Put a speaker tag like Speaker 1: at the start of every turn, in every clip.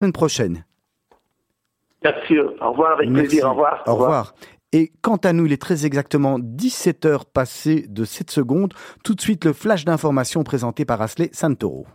Speaker 1: semaine prochaine.
Speaker 2: Bien sûr. Au revoir, avec plaisir. Au revoir.
Speaker 1: Au revoir. Et quant à nous, il est très exactement 17 heures passées de 7 secondes. Tout de suite, le flash d'information présenté par Asley Santoro.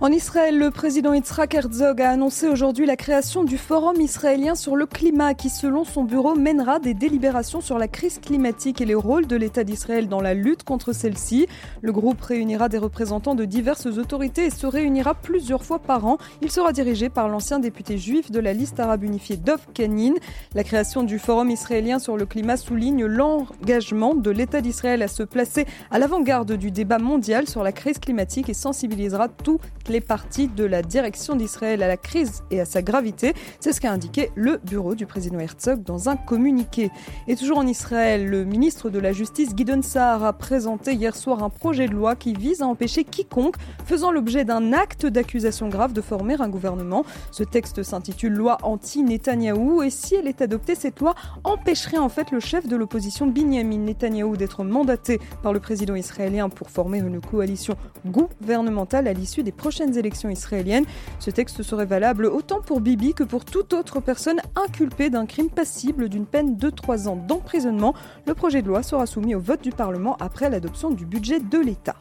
Speaker 3: En Israël, le président Yitzhak Herzog a annoncé aujourd'hui la création du Forum israélien sur le climat qui, selon son bureau, mènera des délibérations sur la crise climatique et les rôles de l'État d'Israël dans la lutte contre celle-ci. Le groupe réunira des représentants de diverses autorités et se réunira plusieurs fois par an. Il sera dirigé par l'ancien député juif de la liste arabe unifiée Dov Kanin. La création du Forum israélien sur le climat souligne l'engagement de l'État d'Israël à se placer à l'avant-garde du débat mondial sur la crise climatique et sensibilisera tout les parties de la direction d'Israël à la crise et à sa gravité. C'est ce qu'a indiqué le bureau du président Herzog dans un communiqué. Et toujours en Israël, le ministre de la Justice Guidon Saar a présenté hier soir un projet de loi qui vise à empêcher quiconque faisant l'objet d'un acte d'accusation grave de former un gouvernement. Ce texte s'intitule Loi anti-Netanyahou et si elle est adoptée, cette loi empêcherait en fait le chef de l'opposition Binyamin Netanyahou d'être mandaté par le président israélien pour former une coalition gouvernementale à l'issue des prochaines élections israéliennes. Ce texte serait valable autant pour Bibi que pour toute autre personne inculpée d'un crime passible d'une peine de 3 ans d'emprisonnement. Le projet de loi sera soumis au vote du Parlement après l'adoption du budget de l'État.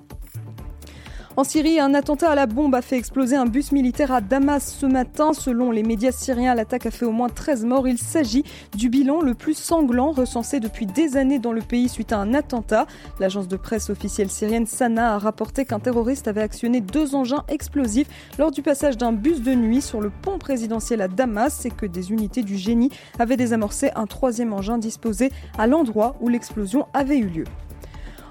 Speaker 3: En Syrie, un attentat à la bombe a fait exploser un bus militaire à Damas ce matin. Selon les médias syriens, l'attaque a fait au moins 13 morts. Il s'agit du bilan le plus sanglant recensé depuis des années dans le pays suite à un attentat. L'agence de presse officielle syrienne Sana a rapporté qu'un terroriste avait actionné deux engins explosifs lors du passage d'un bus de nuit sur le pont présidentiel à Damas et que des unités du génie avaient désamorcé un troisième engin disposé à l'endroit où l'explosion avait eu lieu.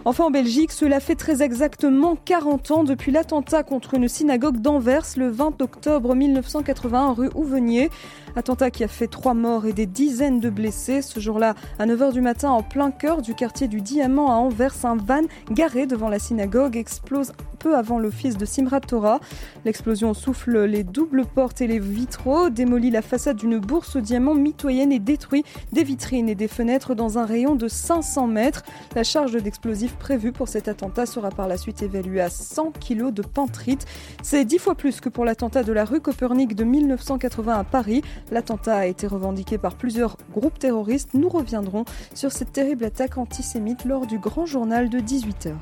Speaker 3: Enfin en Belgique, cela fait très exactement 40 ans depuis l'attentat contre une synagogue d'Anvers le 20 octobre 1981 rue Ouvenier. Attentat qui a fait trois morts et des dizaines de blessés. Ce jour-là, à 9h du matin, en plein cœur du quartier du Diamant à Anvers, un van garé devant la synagogue explose peu avant l'office de Simrat Torah. L'explosion souffle les doubles portes et les vitraux, démolit la façade d'une bourse au diamant mitoyenne et détruit des vitrines et des fenêtres dans un rayon de 500 mètres. La charge d'explosifs prévue pour cet attentat sera par la suite évaluée à 100 kg de pantrite. C'est dix fois plus que pour l'attentat de la rue Copernic de 1980 à Paris. L'attentat a été revendiqué par plusieurs groupes terroristes. Nous reviendrons sur cette terrible attaque antisémite lors du grand journal de 18h.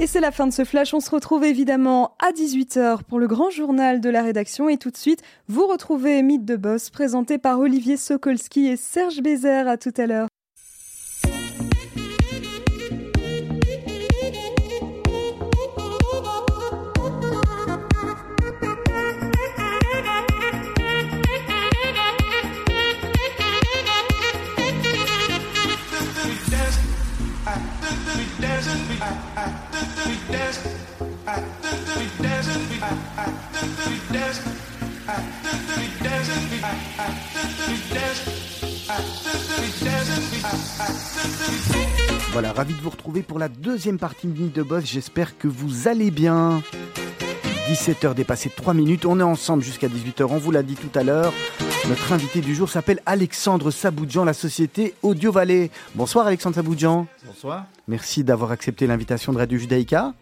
Speaker 3: Et c'est la fin de ce flash. On se retrouve évidemment à 18h pour le grand journal de la rédaction. Et tout de suite, vous retrouvez Mythe de Boss présenté par Olivier Sokolski et Serge Bézère. À tout à l'heure.
Speaker 1: Voilà, ravi de vous retrouver pour la deuxième partie de Nuit de Boss. J'espère que vous allez bien. 17h dépassé 3 minutes. On est ensemble jusqu'à 18h. On vous l'a dit tout à l'heure. Notre invité du jour s'appelle Alexandre Saboudjan, la société Audio Valley. Bonsoir Alexandre Saboudjan.
Speaker 4: Bonsoir.
Speaker 1: Merci d'avoir accepté l'invitation de Radio Judaïka.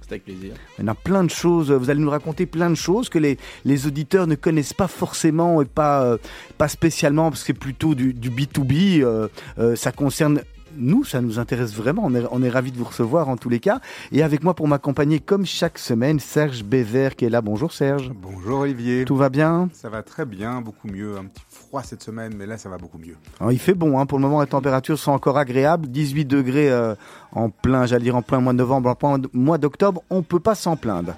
Speaker 4: C'est avec plaisir.
Speaker 1: On a plein de choses, vous allez nous raconter plein de choses que les, les auditeurs ne connaissent pas forcément et pas, euh, pas spécialement, parce que c'est plutôt du, du B2B. Euh, euh, ça concerne nous, ça nous intéresse vraiment. On est, on est ravis de vous recevoir en tous les cas. Et avec moi pour m'accompagner, comme chaque semaine, Serge Bévert qui est là. Bonjour Serge.
Speaker 5: Bonjour Olivier.
Speaker 1: Tout va bien?
Speaker 5: Ça va très bien, beaucoup mieux. Un petit froid cette semaine, mais là ça va beaucoup mieux.
Speaker 1: Alors, il fait bon, hein. pour le moment les températures sont encore agréables. 18 degrés euh, en plein, j'allais dire en plein mois de novembre, en plein mois d'octobre, on peut pas s'en plaindre.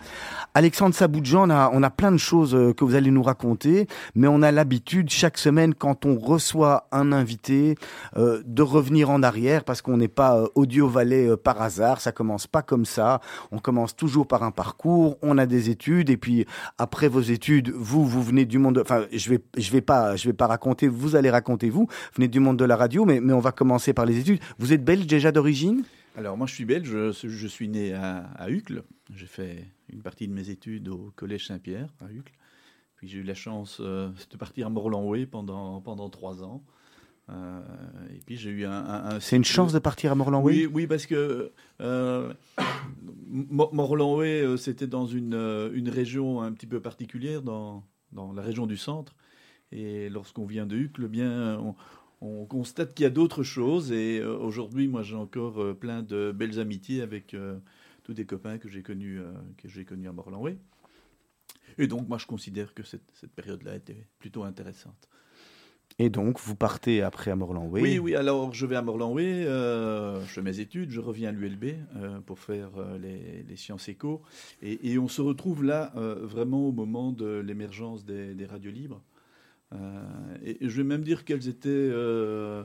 Speaker 1: Alexandre Saboudjan, on a, plein de choses euh, que vous allez nous raconter, mais on a l'habitude chaque semaine, quand on reçoit un invité, euh, de revenir en arrière parce qu'on n'est pas euh, audio valet par hasard. Ça commence pas comme ça. On commence toujours par un parcours. On a des études et puis après vos études, vous, vous venez du monde. Enfin, je vais, je vais pas, je vais pas raconter. Vous allez raconter vous. Vous venez du monde de la radio, mais, mais on va commencer par les études. Vous êtes belge déjà d'origine?
Speaker 4: Alors moi je suis belge, je, je suis né à, à Uccle. J'ai fait une partie de mes études au Collège Saint-Pierre à Uccle. Puis j'ai eu la chance euh, de partir à Morlanoué pendant, pendant trois ans. et puis j'ai eu un.
Speaker 1: c'est une chance de partir à morlan
Speaker 4: Oui, oui, parce que euh, c'était dans une, une région un petit peu particulière, dans, dans la région du centre. Et lorsqu'on vient de Hucle, eh bien, on, on constate qu'il y a d'autres choses. Et euh, aujourd'hui, moi, j'ai encore euh, plein de belles amitiés avec euh, tous des copains que j'ai connus, que j'ai connus à Morlanway. Et donc, moi, je considère que cette, cette période-là était plutôt intéressante.
Speaker 1: Et donc, vous partez après à Morlanway
Speaker 4: Oui, oui. Alors, je vais à Morlanway, je fais mes études, je reviens à l'ULB pour faire les, les, sciences éco. Et, et, on se retrouve là vraiment au moment de l'émergence des, des radios libres. Euh, et, je vais même dire qu'elles étaient euh,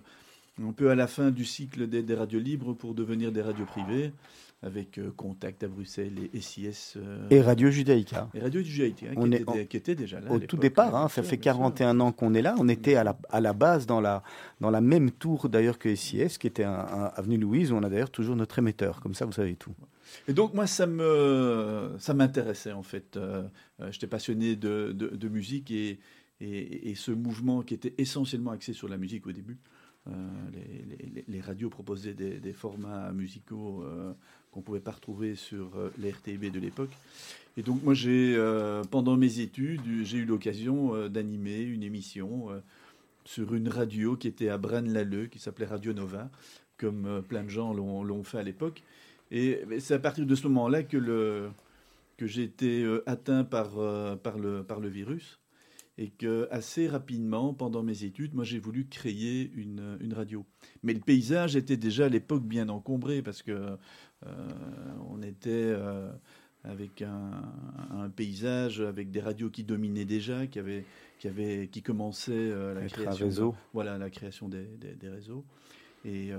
Speaker 4: un peu à la fin du cycle des, radios libres pour devenir des radios privées avec euh, Contact à Bruxelles et SIS.
Speaker 1: et Radio Judaïka.
Speaker 4: Et Radio Judaïka, on qui, était, qui, était, déjà là.
Speaker 1: Au tout départ, hein, ça fait 41 ans qu'on est là. On était à la, à la base dans la, dans la même tour d'ailleurs que SIS, qui était un, Avenue Louise, où on a d'ailleurs toujours notre émetteur. Comme ça, vous savez tout.
Speaker 4: Et donc moi, ça me, ça m'intéressait en fait. J'étais passionné de, de, de, musique et, et, ce mouvement qui était essentiellement axé sur la musique au début. Euh, les, radios proposaient des, formats musicaux euh, qu'on ne pouvait pas retrouver sur euh, les RTB de l'époque. Et donc moi, j'ai, pendant mes études, j'ai eu l'occasion d'animer une émission sur une radio qui était à Braine-l'Alleud, qui s'appelait Radio Nova, comme plein de gens l'ont, fait à l'époque. Et c'est à partir de ce moment-là que, j'ai été atteint par le virus et que assez rapidement, pendant mes études, moi j'ai voulu créer une, une, radio. Mais le paysage était déjà à l'époque bien encombré parce que euh, on était euh, avec un, un, paysage avec des radios qui dominaient déjà, qui avaient, qui avaient, qui commençaient euh, la création,
Speaker 1: réseau.
Speaker 4: voilà la création des, des, des réseaux et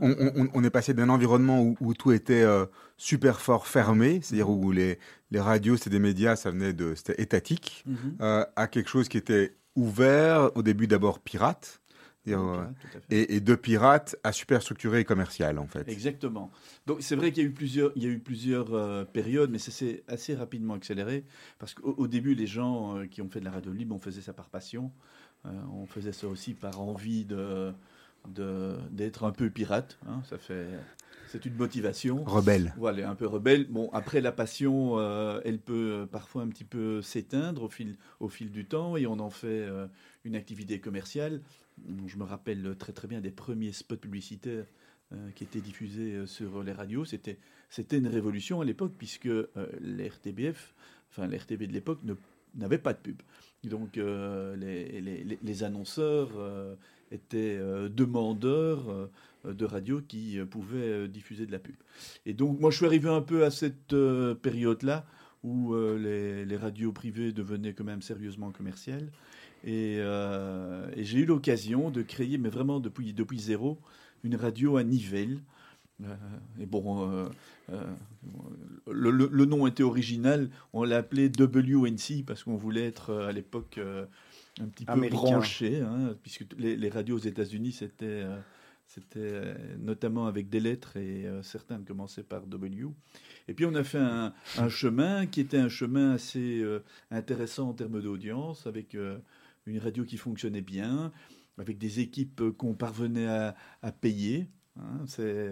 Speaker 5: on, est passé d'un environnement où, tout était euh, super fort fermé, c'est-à-dire où les, les radios, c'était des médias, ça venait de, c'était étatique, mhm. euh, à quelque chose qui était ouvert, au début d'abord pirate, euh, et, de pirate à super structuré et commercial en fait.
Speaker 4: Exactement. Donc c'est vrai qu'il y a eu plusieurs, il y a eu plusieurs périodes, mais ça s'est assez rapidement accéléré parce qu'au début les gens qui ont fait de la radio libre, on faisait ça par passion, on faisait ça aussi par envie de d'être un peu pirate. Hein, ça fait, c'est une motivation.
Speaker 5: Rebelle.
Speaker 4: Voilà, un peu rebelle. Bon, après la passion, euh, elle peut parfois un petit peu s'éteindre au fil, au fil du temps et on en fait euh, une activité commerciale. Je me rappelle très très bien des premiers spots publicitaires euh, qui étaient diffusés sur les radios. C'était, c'était une révolution à l'époque puisque les RTBF, enfin les RTB de l'époque, n'avaient pas de pub. Donc les, les, les, annonceurs étaient euh, demandeurs euh, de radio qui euh, pouvaient diffuser de la pub. Et donc moi je suis arrivé un peu à cette période-là où les, radios privées devenaient quand même sérieusement commerciales. Et, j'ai eu l'occasion de créer, mais vraiment depuis, depuis zéro, une radio à Nivelles. et bon, le, nom était original. On l'a appelé WNC parce qu'on voulait être à l'époque un petit peu branché, hein, puisque les, radios aux États-Unis, c'était euh, c'était euh, notamment avec des lettres et euh, certaines commençaient par W. Et puis on a fait un, chemin qui était un chemin assez intéressant en termes d'audience, avec une radio qui fonctionnait bien, avec des équipes qu'on parvenait à, payer. Hein. c'est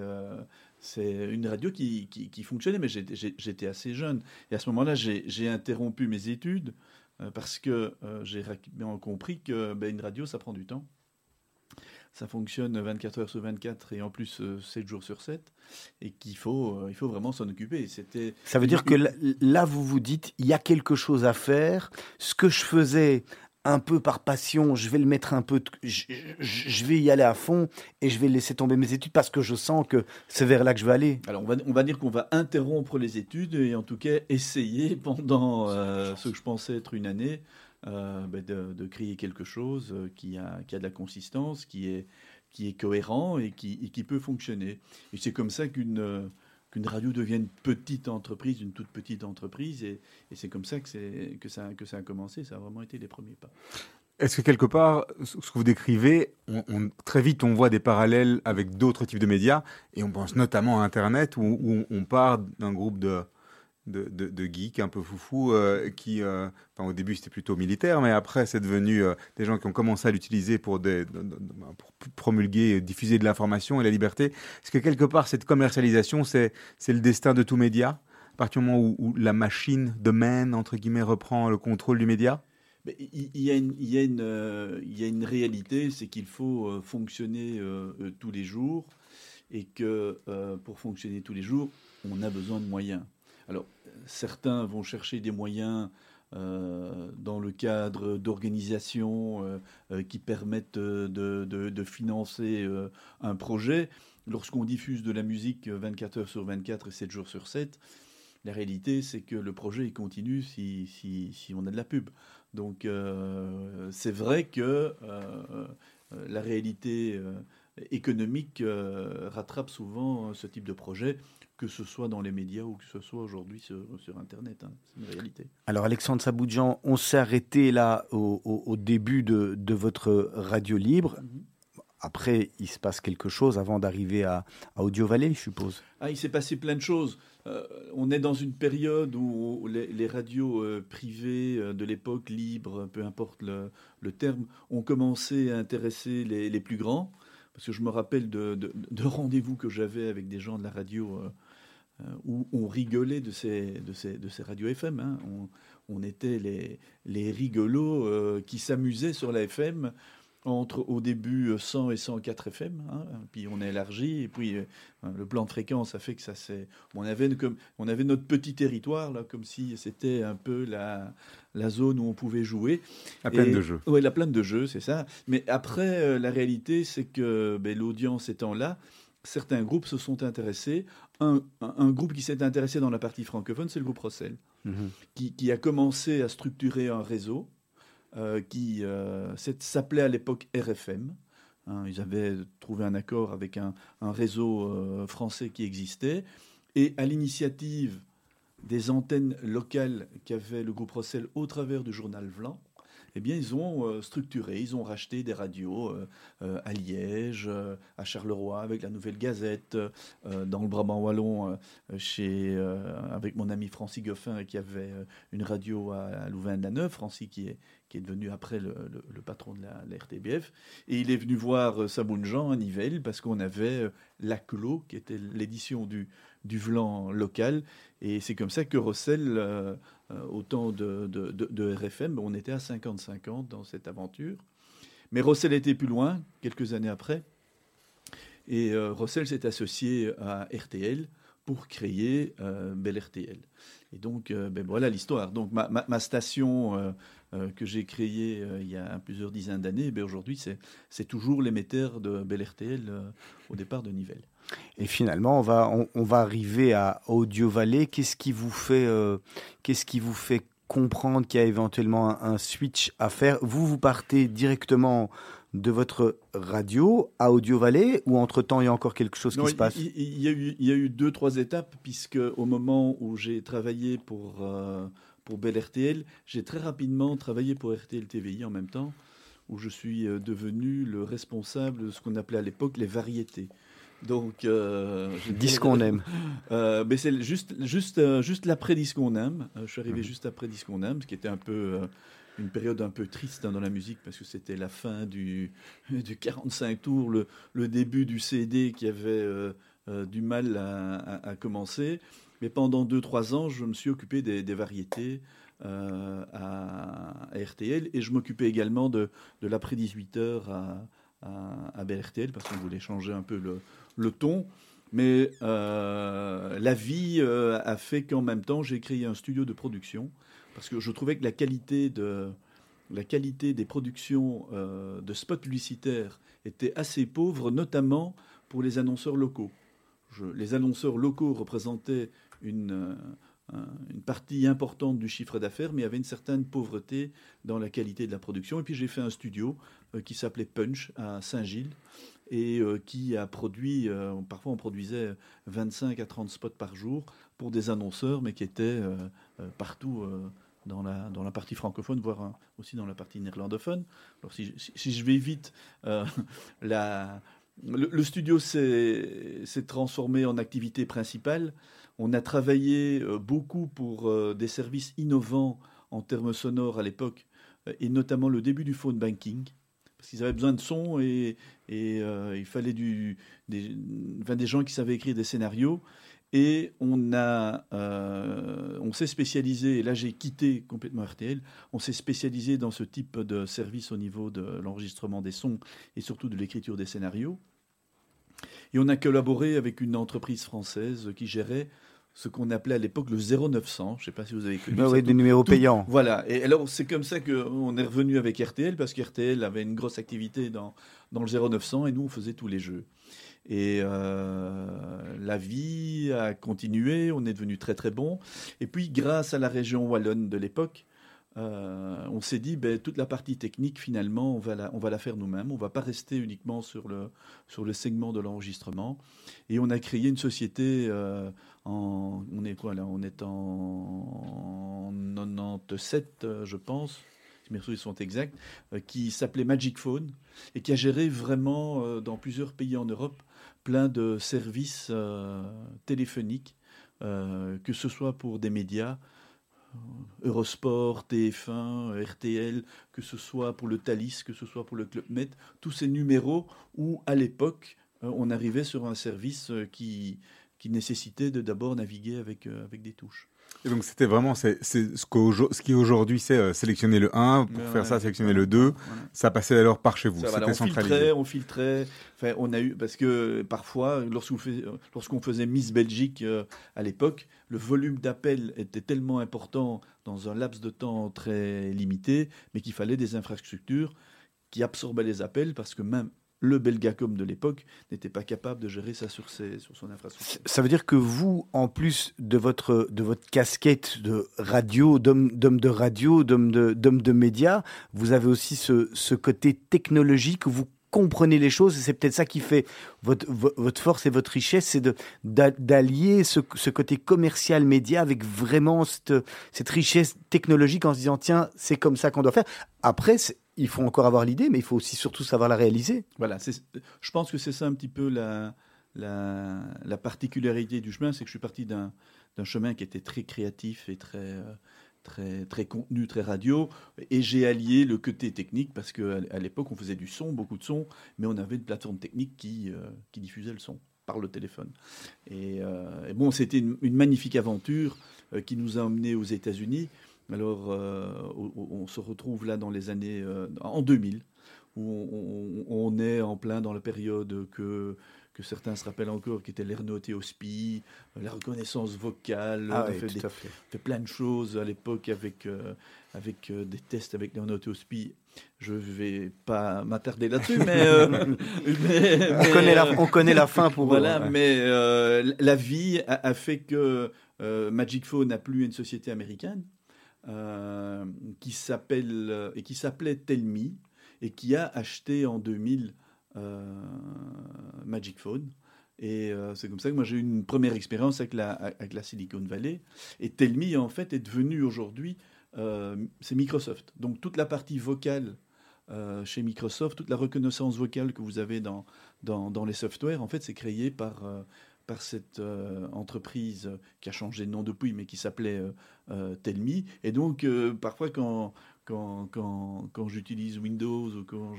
Speaker 4: c'est une radio qui, qui, qui fonctionnait, mais j'étais assez jeune. Et à ce moment-là, j'ai interrompu mes études euh, parce que euh, j'ai bien compris que ben, une radio, ça prend du temps. Ça fonctionne 24 heures sur 24 et en plus 7 euh, jours sur 7 et qu'il faut, il faut vraiment s'en occuper. C'était
Speaker 1: ça veut dire que là, vous vous dites, il y a quelque chose à faire. Ce que je faisais un peu par passion, je vais le mettre un peu, je, vais y aller à fond et je vais laisser tomber mes études parce que je sens que c'est vers là que je vais aller.
Speaker 4: Alors on va, on va dire qu'on va interrompre les études et en tout cas essayer pendant euh, ce que je pensais être une année euh, ben de, créer quelque chose euh, qui a, qui a de la consistance, qui est, qui est cohérent et qui, et qui peut fonctionner. Et c'est comme ça qu'une qu'une radio devienne petite entreprise, une toute petite entreprise. Et, c'est comme ça que, ça a commencé. Ça a vraiment été les premiers pas.
Speaker 5: Est-ce que quelque part, ce que vous décrivez, on, très vite on voit des parallèles avec d'autres types de médias, et on pense notamment à Internet, où, on part d'un groupe de, de, de, geeks un peu foufou euh, qui, euh, au début c'était plutôt militaire, mais après c'est devenu euh, des gens qui ont commencé à l'utiliser pour, des, pour promulguer, diffuser de l'information et la liberté. Est-ce que quelque part cette commercialisation c'est le destin de tout média à partir du moment où, la machine de man entre guillemets reprend le contrôle du média
Speaker 4: il y, a une, il, y a une, il y a une réalité, c'est qu'il faut fonctionner tous les jours et que pour fonctionner tous les jours, on a besoin de moyens. Alors, certains vont chercher des moyens euh, dans le cadre d'organisations euh, euh, qui permettent de, financer un projet. Lorsqu'on diffuse de la musique 24 heures sur 24 et 7 jours sur 7, la réalité, c'est que le projet continue si, si, on a de la pub. Donc, c'est vrai que la réalité économique rattrape souvent ce type de projet que ce soit dans les médias ou que ce soit aujourd'hui sur, Internet. Hein. C'est une réalité.
Speaker 1: Alors Alexandre Saboudjan, on s'est arrêté là au, début de, votre radio libre. Mhm. Après, il se passe quelque chose avant d'arriver à, Audio Valley, je suppose.
Speaker 4: Ah, il s'est passé plein de choses. Euh, on est dans une période où les, radios euh, privées euh, de l'époque, libres, peu importe le, terme, ont commencé à intéresser les, plus grands. Parce que je me rappelle de, de rendez-vous que j'avais avec des gens de la radio où on rigolait de ces, de ces, de ces radios FM. Hein. On, était les, les rigolos euh, qui s'amusaient sur la FM entre au début 100 et 104 FM, hein. puis on a élargi, et puis euh, le plan de fréquence a fait que ça s'est... On avait, comme, on avait notre petit territoire, là, comme si c'était un peu la, la zone où on pouvait jouer.
Speaker 5: La plaine de jeu.
Speaker 4: Oui, la plaine de jeu, c'est ça. Mais après, la réalité, c'est que ben, l'audience étant là, certains groupes se sont intéressés. Un, groupe qui s'est intéressé dans la partie francophone, c'est le groupe Rossel, mhm. qui, a commencé à structurer un réseau euh, qui euh, s'appelait à l'époque RFM. Hein, ils avaient trouvé un accord avec un, réseau euh, français qui existait. Et à l'initiative des antennes locales qu'avait le groupe Rossel au travers du journal Vlan, eh bien, ils ont euh, structuré, ils ont racheté des radios euh, euh, à Liège, à Charleroi, avec la Nouvelle Gazette, dans le Brabant Wallon, chez, avec mon ami Francis Goffin, qui avait une radio à, Louvain-la-Neuve, Francis qui est, qui est devenu après le, patron de la, RTBF. Et il est venu voir Saboun Jean à Nivelles, parce qu'on avait La Clos, qui était l'édition du, du Vlan local. Et c'est comme ça que Rossel euh, au temps de, de, RFM, on était à 50-50 dans cette aventure. Mais Rossel était plus loin, quelques années après. Et euh, Rossel s'est associé à RTL pour créer euh, Bel RTL. Et donc, ben voilà l'histoire. Donc, ma, station que j'ai créée il y a plusieurs dizaines d'années, ben aujourd'hui, c'est toujours l'émetteur de Bel RTL au départ de Nivelles.
Speaker 1: Et finalement, on va, on, va arriver à Audio Valley. Qu'est-ce qui vous fait, euh, qu'est-ce qui vous fait comprendre qu'il y a éventuellement un, switch à faire? Vous, vous partez directement de votre radio à Audio Valley ou entre-temps, il y a encore quelque chose qui se passe?
Speaker 4: il, y a eu, il y a eu deux, trois étapes, puisque au moment où j'ai travaillé pour, euh, pour Bel RTL, j'ai très rapidement travaillé pour RTL TVI en même temps, où je suis euh, devenu le responsable de ce qu'on appelait à l'époque les variétés. Donc,
Speaker 1: euh, dis qu'on aime.
Speaker 4: Euh, mais c'est juste, juste, euh, juste l'après dis qu'on aime. je suis arrivé mhm. juste après dis qu'on aime, ce qui était un peu une période un peu triste hein, dans la musique parce que c'était la fin du, du 45 tours, le, le, début du CD qui avait du mal à, commencer. Mais pendant 2-3 ans, je me suis occupé des, variétés. à, RTL et je m'occupais également de, de l'après 18h à, à, à BRTL parce qu'on voulait changer un peu le, le ton. Mais euh, la vie euh, a fait qu'en même temps, j'ai créé un studio de production parce que je trouvais que la qualité, de, la qualité des productions euh, de spots publicitaires était assez pauvre, notamment pour les annonceurs locaux. les annonceurs locaux représentaient une, une partie importante du chiffre d'affaires, mais il y avait une certaine pauvreté dans la qualité de la production. Et puis j'ai fait un studio qui s'appelait Punch à Saint-Gilles et euh, qui a produit, euh, parfois on produisait 25 à 30 spots par jour pour des annonceurs, mais qui étaient euh, partout dans la, dans la partie francophone, voire aussi dans la partie néerlandophone. Alors si, si, je vais vite, la, le, studio s'est transformé en activité principale on a travaillé beaucoup pour des services innovants en termes sonores à l'époque, et notamment le début du phone banking parce qu'ils avaient besoin de son et, il fallait du, des, gens qui savaient écrire des scénarios. Et on, euh, on s'est spécialisé, et là j'ai quitté complètement RTL, on s'est spécialisé dans ce type de service au niveau de l'enregistrement des sons et surtout de l'écriture des scénarios. Et on a collaboré avec une entreprise française qui gérait ce qu'on appelait à l'époque le 0900. Je ne sais pas si vous avez connu.
Speaker 1: Ah oui, des numéros payants.
Speaker 4: Voilà. Et alors, c'est comme ça qu'on est revenu avec RTL, parce qu'RTL avait une grosse activité dans, dans le 0900, et nous, on faisait tous les jeux. Et euh, la vie a continué, on est devenu très très bon. Et puis grâce à la région wallonne de l'époque, euh, on s'est dit, ben, toute la partie technique, finalement, on va la, on va la faire nous-mêmes. On va pas rester uniquement sur le, sur le segment de l'enregistrement. Et on a créé une société euh, en, on est quoi là On est en 97, je pense si mes souvenirs sont exacts, qui s'appelait Magic Phone et qui a géré vraiment dans plusieurs pays en Europe plein de services euh, téléphoniques, euh, que ce soit pour des médias, euh, Eurosport, TF1, RTL, que ce soit pour le Thalys, que ce soit pour le Club Med, tous ces numéros où à l'époque on arrivait sur un service qui, qui nécessitait de d'abord naviguer avec, avec des touches.
Speaker 5: Et donc c'était vraiment c'est, ce, ce qui aujourd'hui c'est euh, sélectionner le 1, pour faire ça sélectionner le 2, ça passait alors par chez vous, c'était
Speaker 4: on Filtrait, on filtrait, enfin, on a eu, parce que parfois lorsqu'on, fait, lorsqu'on faisait Miss Belgique euh, à l'époque, le volume d'appels était tellement important dans un laps de temps très limité, mais qu'il fallait des infrastructures qui absorbaient les appels parce que même le Belgacom de l'époque n'était pas capable de gérer ça sur, son infrastructure.
Speaker 1: Ça veut dire que vous, en plus de votre, de votre casquette de radio, d'homme de radio, d'homme de, de médias, vous avez aussi ce, ce côté technologique où vous comprenez les choses, et c'est peut-être ça qui fait votre, votre force et votre richesse, c'est d'allier ce, ce, côté commercial média avec vraiment cette, cette richesse technologique en se disant, tiens, c'est comme ça qu'on doit faire. Après, il faut encore avoir l'idée, mais il faut aussi surtout savoir la réaliser.
Speaker 4: Voilà, je pense que c'est ça un petit peu la, la, la particularité du chemin, c'est que je suis parti d'un chemin qui était très créatif et très, euh, très, très contenu, très radio, et j'ai allié le côté technique parce qu'à l'époque on faisait du son, beaucoup de son, mais on avait une plateforme technique qui, euh, qui diffusait le son par le téléphone. Et, euh, bon, c'était une, magnifique aventure qui nous a emmenés aux États-Unis. Alors, euh, on, se retrouve là dans les années, euh, en 2000, où on, est en plein dans la période que, que certains se rappellent encore, qui était l'ernotéospie, la reconnaissance vocale.
Speaker 1: Ah
Speaker 4: on
Speaker 1: fait,
Speaker 4: fait, plein de choses à l'époque avec, euh, avec des tests avec l'ernotéospie. Je ne vais pas m'attarder là-dessus, mais,
Speaker 1: on, connaît la, on, connaît la, fin pour
Speaker 4: voilà. Mais la vie a, a fait que Magic Phone n'a plus une société américaine. Euh, qui s'appelle et qui s'appelait Telmi et qui a acheté en 2000 euh, Magic Phone. Et euh, c'est comme ça que moi j'ai eu une première expérience avec la, avec la Silicon Valley. Et Telmi en fait est devenu aujourd'hui, c'est Microsoft. Donc toute la partie vocale chez Microsoft, toute la reconnaissance vocale que vous avez dans, dans, dans les softwares, en fait c'est créé par, par cette euh, entreprise qui a changé de nom depuis, mais qui s'appelait euh, euh, Telmi. Et donc, parfois, quand, quand, quand, quand j'utilise Windows ou quand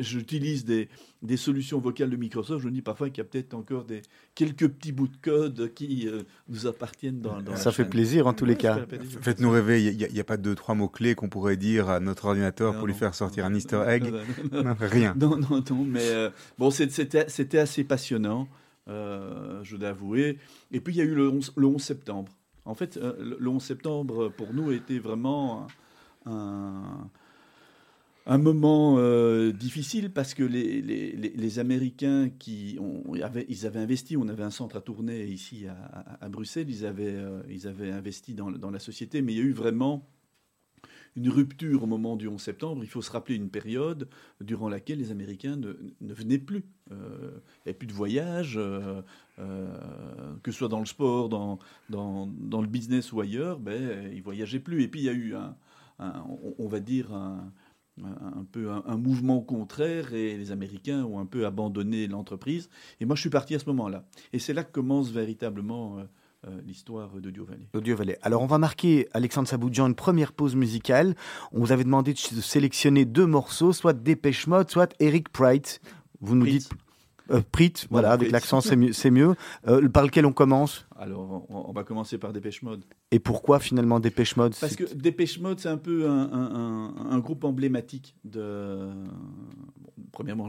Speaker 4: j'utilise des, des, solutions vocales de Microsoft, je me dis parfois qu'il y a peut-être encore des, quelques petits bouts de code qui nous appartiennent dans, dans
Speaker 1: Ça fait plaisir en tous les cas.
Speaker 5: Faites-nous rêver, il n'y a, pas deux, trois mots-clés qu'on pourrait dire à notre ordinateur pour lui faire sortir un easter egg Rien.
Speaker 4: Non, non, non, mais bon, c'était assez passionnant. Euh, je dois avouer. Et puis il y a eu le 11, le 11 septembre. En fait, euh, le 11 septembre, pour nous, était vraiment un, moment euh, difficile parce que les, Américains qui avaient, ils avaient investi, on avait un centre à tourner ici à, Bruxelles, ils avaient, ils avaient investi dans, la société, mais il y a eu vraiment une rupture au moment du 11 septembre. Il faut se rappeler une période durant laquelle les Américains ne, venaient plus. Euh, il n'y avait plus de voyages, euh, euh, que ce soit dans le sport, dans, le business ou ailleurs, ben, ils ne voyageaient plus. Et puis il y a eu un, on, va dire, un, un, peu un, mouvement contraire et les Américains ont un peu abandonné l'entreprise. Et moi, je suis parti à ce moment-là. Et c'est là que commence véritablement l'histoire d'Audio Valley.
Speaker 6: Audio Valley. Alors, on va marquer, Alexandre Saboudjan, une première pause musicale. On vous avait demandé de sélectionner deux morceaux, soit Dépêche Mode, soit Eric Price. Vous nous dites euh, Prit, voilà, avec l'accent, c'est mieux. mieux. Euh, par lequel on commence?
Speaker 4: Alors, on, va commencer par Dépêche Mode.
Speaker 6: Et pourquoi finalement Dépêche Mode?
Speaker 4: Parce que Dépêche Mode, c'est un peu un, groupe emblématique de. premièrement,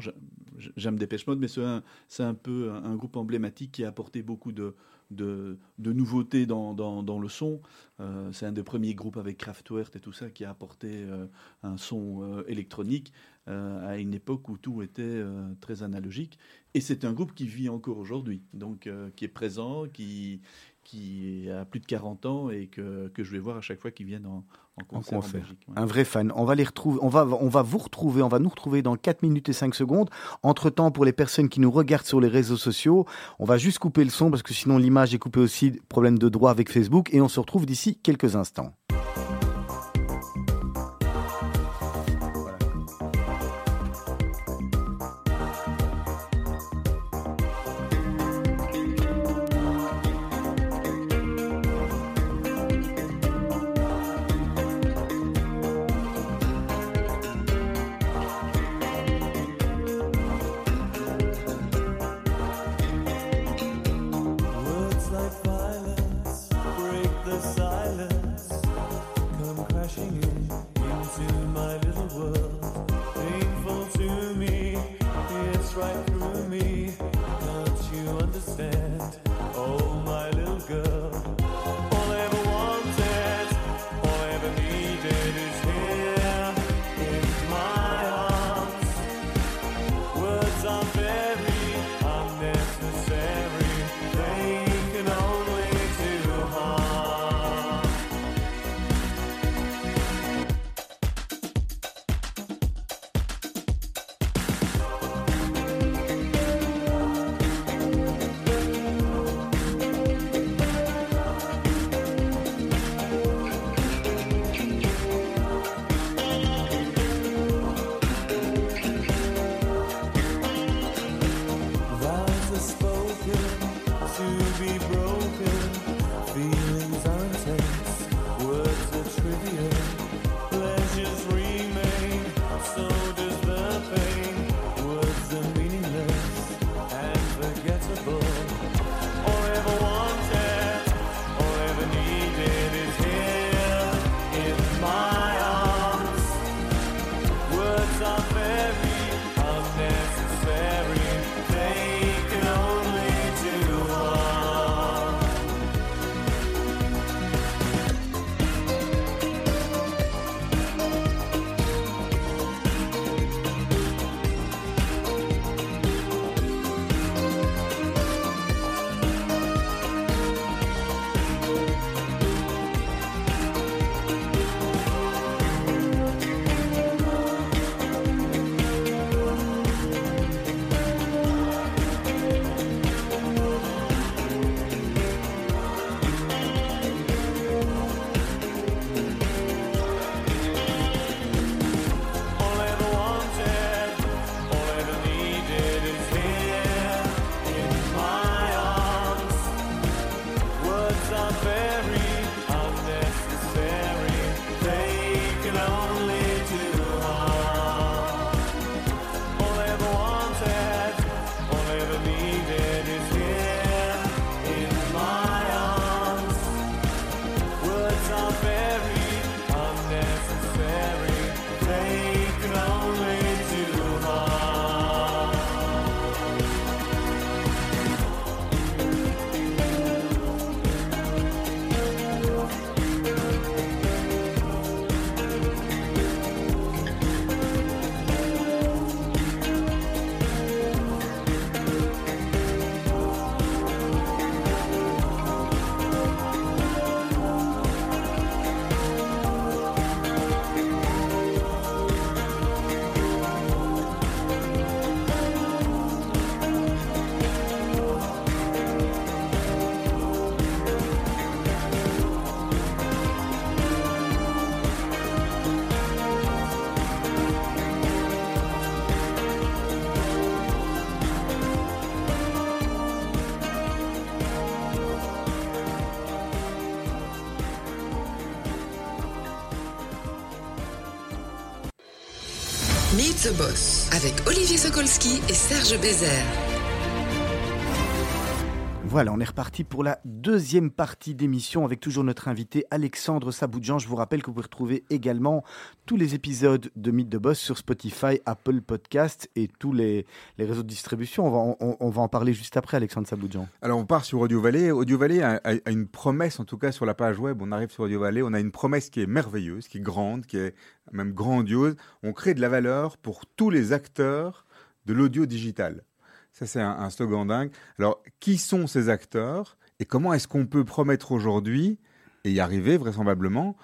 Speaker 4: j'aime Dépêche Mode, mais c'est un, peu un, groupe emblématique qui a apporté beaucoup de, de, nouveautés dans, dans, le son. Euh, c'est un des premiers groupes avec Kraftwerk et tout ça qui a apporté euh, un son euh, électronique à une époque où tout était très analogique. Et c'est un groupe qui vit encore aujourd'hui, donc qui est présent, qui, qui a plus de 40 ans et que, que je vais voir à chaque fois qu'ils viennent en, concert en, Belgique.
Speaker 6: Un vrai fan. On va les retrouver, on va, on va vous retrouver, on va nous retrouver dans 4 minutes et 5 secondes. Entre-temps, pour les personnes qui nous regardent sur les réseaux sociaux, on va juste couper le son parce que sinon l'image est coupée aussi, problème de droit avec Facebook et on se retrouve d'ici quelques instants.
Speaker 7: The Boss avec Olivier Sokolski et Serge Bézère.
Speaker 1: Voilà, on est reparti pour la deuxième partie d'émission avec toujours notre invité Alexandre Saboudjan. Je vous rappelle que vous pouvez retrouver également tous les épisodes de Mythe de Boss sur Spotify, Apple Podcast et tous les, réseaux de distribution. On va, on, va, en parler juste après, Alexandre Saboudjan.
Speaker 5: Alors, on part sur Audio Valley. Audio Valley a, une promesse, en tout cas sur la page web. On arrive sur Audio Valley. On a une promesse qui est merveilleuse, qui est grande, qui est même grandiose. On crée de la valeur pour tous les acteurs de l'audio digital. Ça, c'est un, slogan dingue. Alors, qui sont ces acteurs et comment est-ce qu'on peut promettre aujourd'hui, et y arriver vraisemblablement,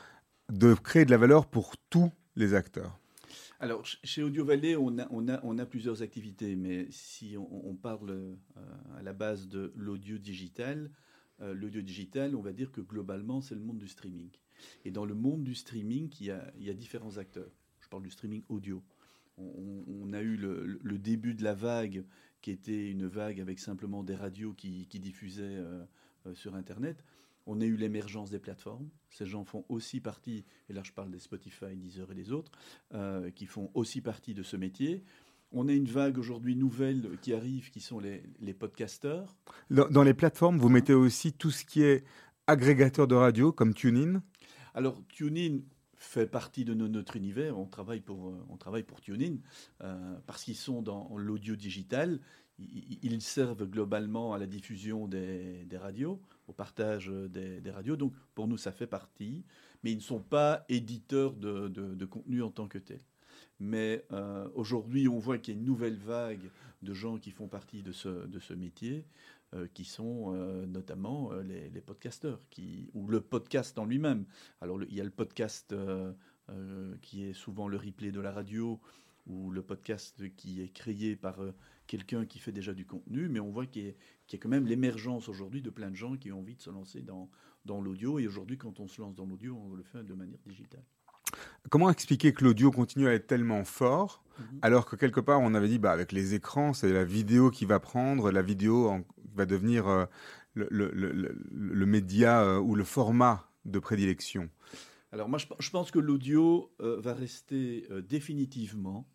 Speaker 5: de créer de la valeur pour tous les acteurs?
Speaker 4: Alors, chez Audio Valley, on a, plusieurs activités, mais si on, parle euh, à la base de l'audio digital, euh, l'audio digital, on va dire que globalement, c'est le monde du streaming. Et dans le monde du streaming, il y a, différents acteurs. Je parle du streaming audio. On, a eu le, début de la vague qui était une vague avec simplement des radios qui, diffusaient euh, euh, sur Internet. On a eu l'émergence des plateformes. Ces gens font aussi partie, et là je parle des Spotify, Deezer et des autres, euh, qui font aussi partie de ce métier. On a une vague aujourd'hui nouvelle qui arrive, qui sont les, les podcasteurs.
Speaker 5: Dans, les plateformes, vous mettez aussi tout ce qui est agrégateur de radio, comme TuneIn?
Speaker 4: Alors, TuneIn, fait partie de notre univers. On travaille pour, euh, on travaille pour TuneIn euh, parce qu'ils sont dans l'audio digital. Ils, servent globalement à la diffusion des, radios, au partage des, radios. Donc pour nous, ça fait partie. Mais ils ne sont pas éditeurs de, contenu en tant que tel. Mais euh, aujourd'hui, on voit qu'il y a une nouvelle vague de gens qui font partie de ce, de ce métier. Euh, qui sont euh, notamment euh, les, les, podcasteurs, qui, ou le podcast en lui-même. Alors il y a le podcast qui est souvent le replay de la radio, ou le podcast qui est créé par quelqu'un qui fait déjà du contenu, mais on voit qu'il y, a quand même l'émergence aujourd'hui de plein de gens qui ont envie de se lancer dans, dans l'audio, et aujourd'hui quand on se lance dans l'audio, on le fait de manière digitale.
Speaker 5: Comment expliquer que l'audio continue à être tellement fort mhm. alors que quelque part on avait dit bah avec les écrans c'est la vidéo qui va prendre, la vidéo va devenir euh, le, média euh, ou le format de prédilection?
Speaker 4: Alors moi je, pense que l'audio euh, va rester définitivement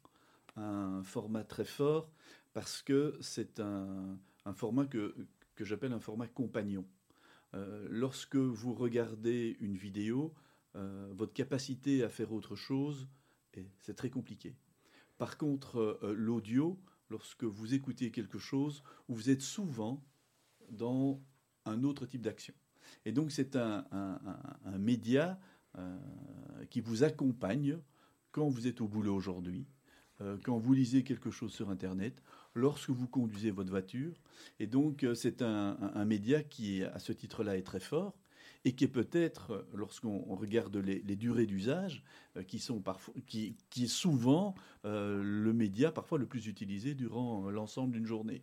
Speaker 4: un format très fort parce que c'est un, un, format que, que j'appelle un format compagnon. lorsque vous regardez une vidéo, votre capacité à faire autre chose, c'est très compliqué. Par contre, euh, l'audio, lorsque vous écoutez quelque chose, vous êtes souvent dans un autre type d'action. Et donc c'est un, média euh, qui vous accompagne quand vous êtes au boulot aujourd'hui, quand vous lisez quelque chose sur Internet, lorsque vous conduisez votre voiture. Et donc c'est un, média qui, à ce titre-là, est très fort et qui est peut-être, lorsqu'on regarde les, durées d'usage, euh, qui sont qui est souvent euh, le média parfois le plus utilisé durant l'ensemble d'une journée.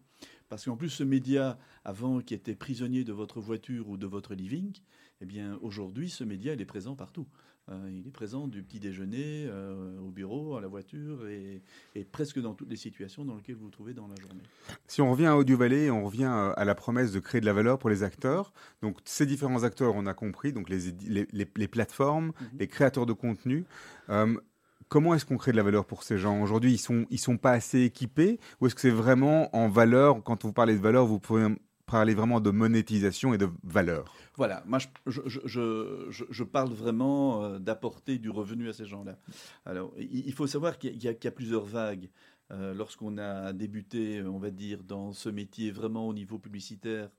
Speaker 4: Parce qu'en plus, ce média, avant qui était prisonnier de votre voiture ou de votre living, eh bien, aujourd'hui, ce média, il est présent partout. Euh, il est présent du petit déjeuner euh, au bureau, à la voiture et, presque dans toutes les situations dans lesquelles vous vous trouvez dans la journée.
Speaker 5: Si on revient à Audio Valley, on revient euh, à la promesse de créer de la valeur pour les acteurs. Donc ces différents acteurs, on a compris, donc les, les, plateformes, mhm. les créateurs de contenu. comment est-ce qu'on crée de la valeur pour ces gens? Aujourd'hui, ils sont, ils sont pas assez équipés Ou est-ce que c'est vraiment en valeur? Quand vous parlez de valeur, vous pouvez parler vraiment de monétisation et de valeur.
Speaker 4: Voilà, moi je, je, parle vraiment euh, d'apporter du revenu à ces gens-là. Alors, il, faut savoir qu'il y, a plusieurs vagues. Euh, lorsqu'on a débuté, on va dire, dans ce métier vraiment au niveau publicitaire,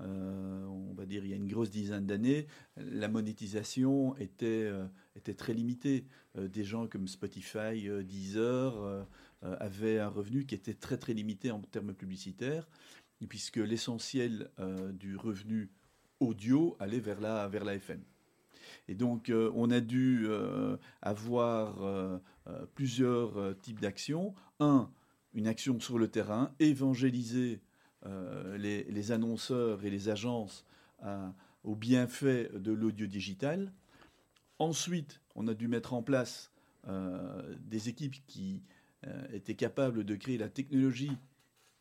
Speaker 4: euh, on va dire il y a une grosse dizaine d'années, la monétisation était, était très limitée. des gens comme Spotify, Deezer avaient un revenu qui était très très limité en termes publicitaires puisque l'essentiel euh, du revenu audio allait vers la, FM. Et donc, euh, on a dû euh, avoir plusieurs types d'actions. Un, une action sur le terrain, évangéliser les, les, annonceurs et les agences au bienfait de l'audio digital. Ensuite, on a dû mettre en place des équipes qui étaient capables de créer la technologie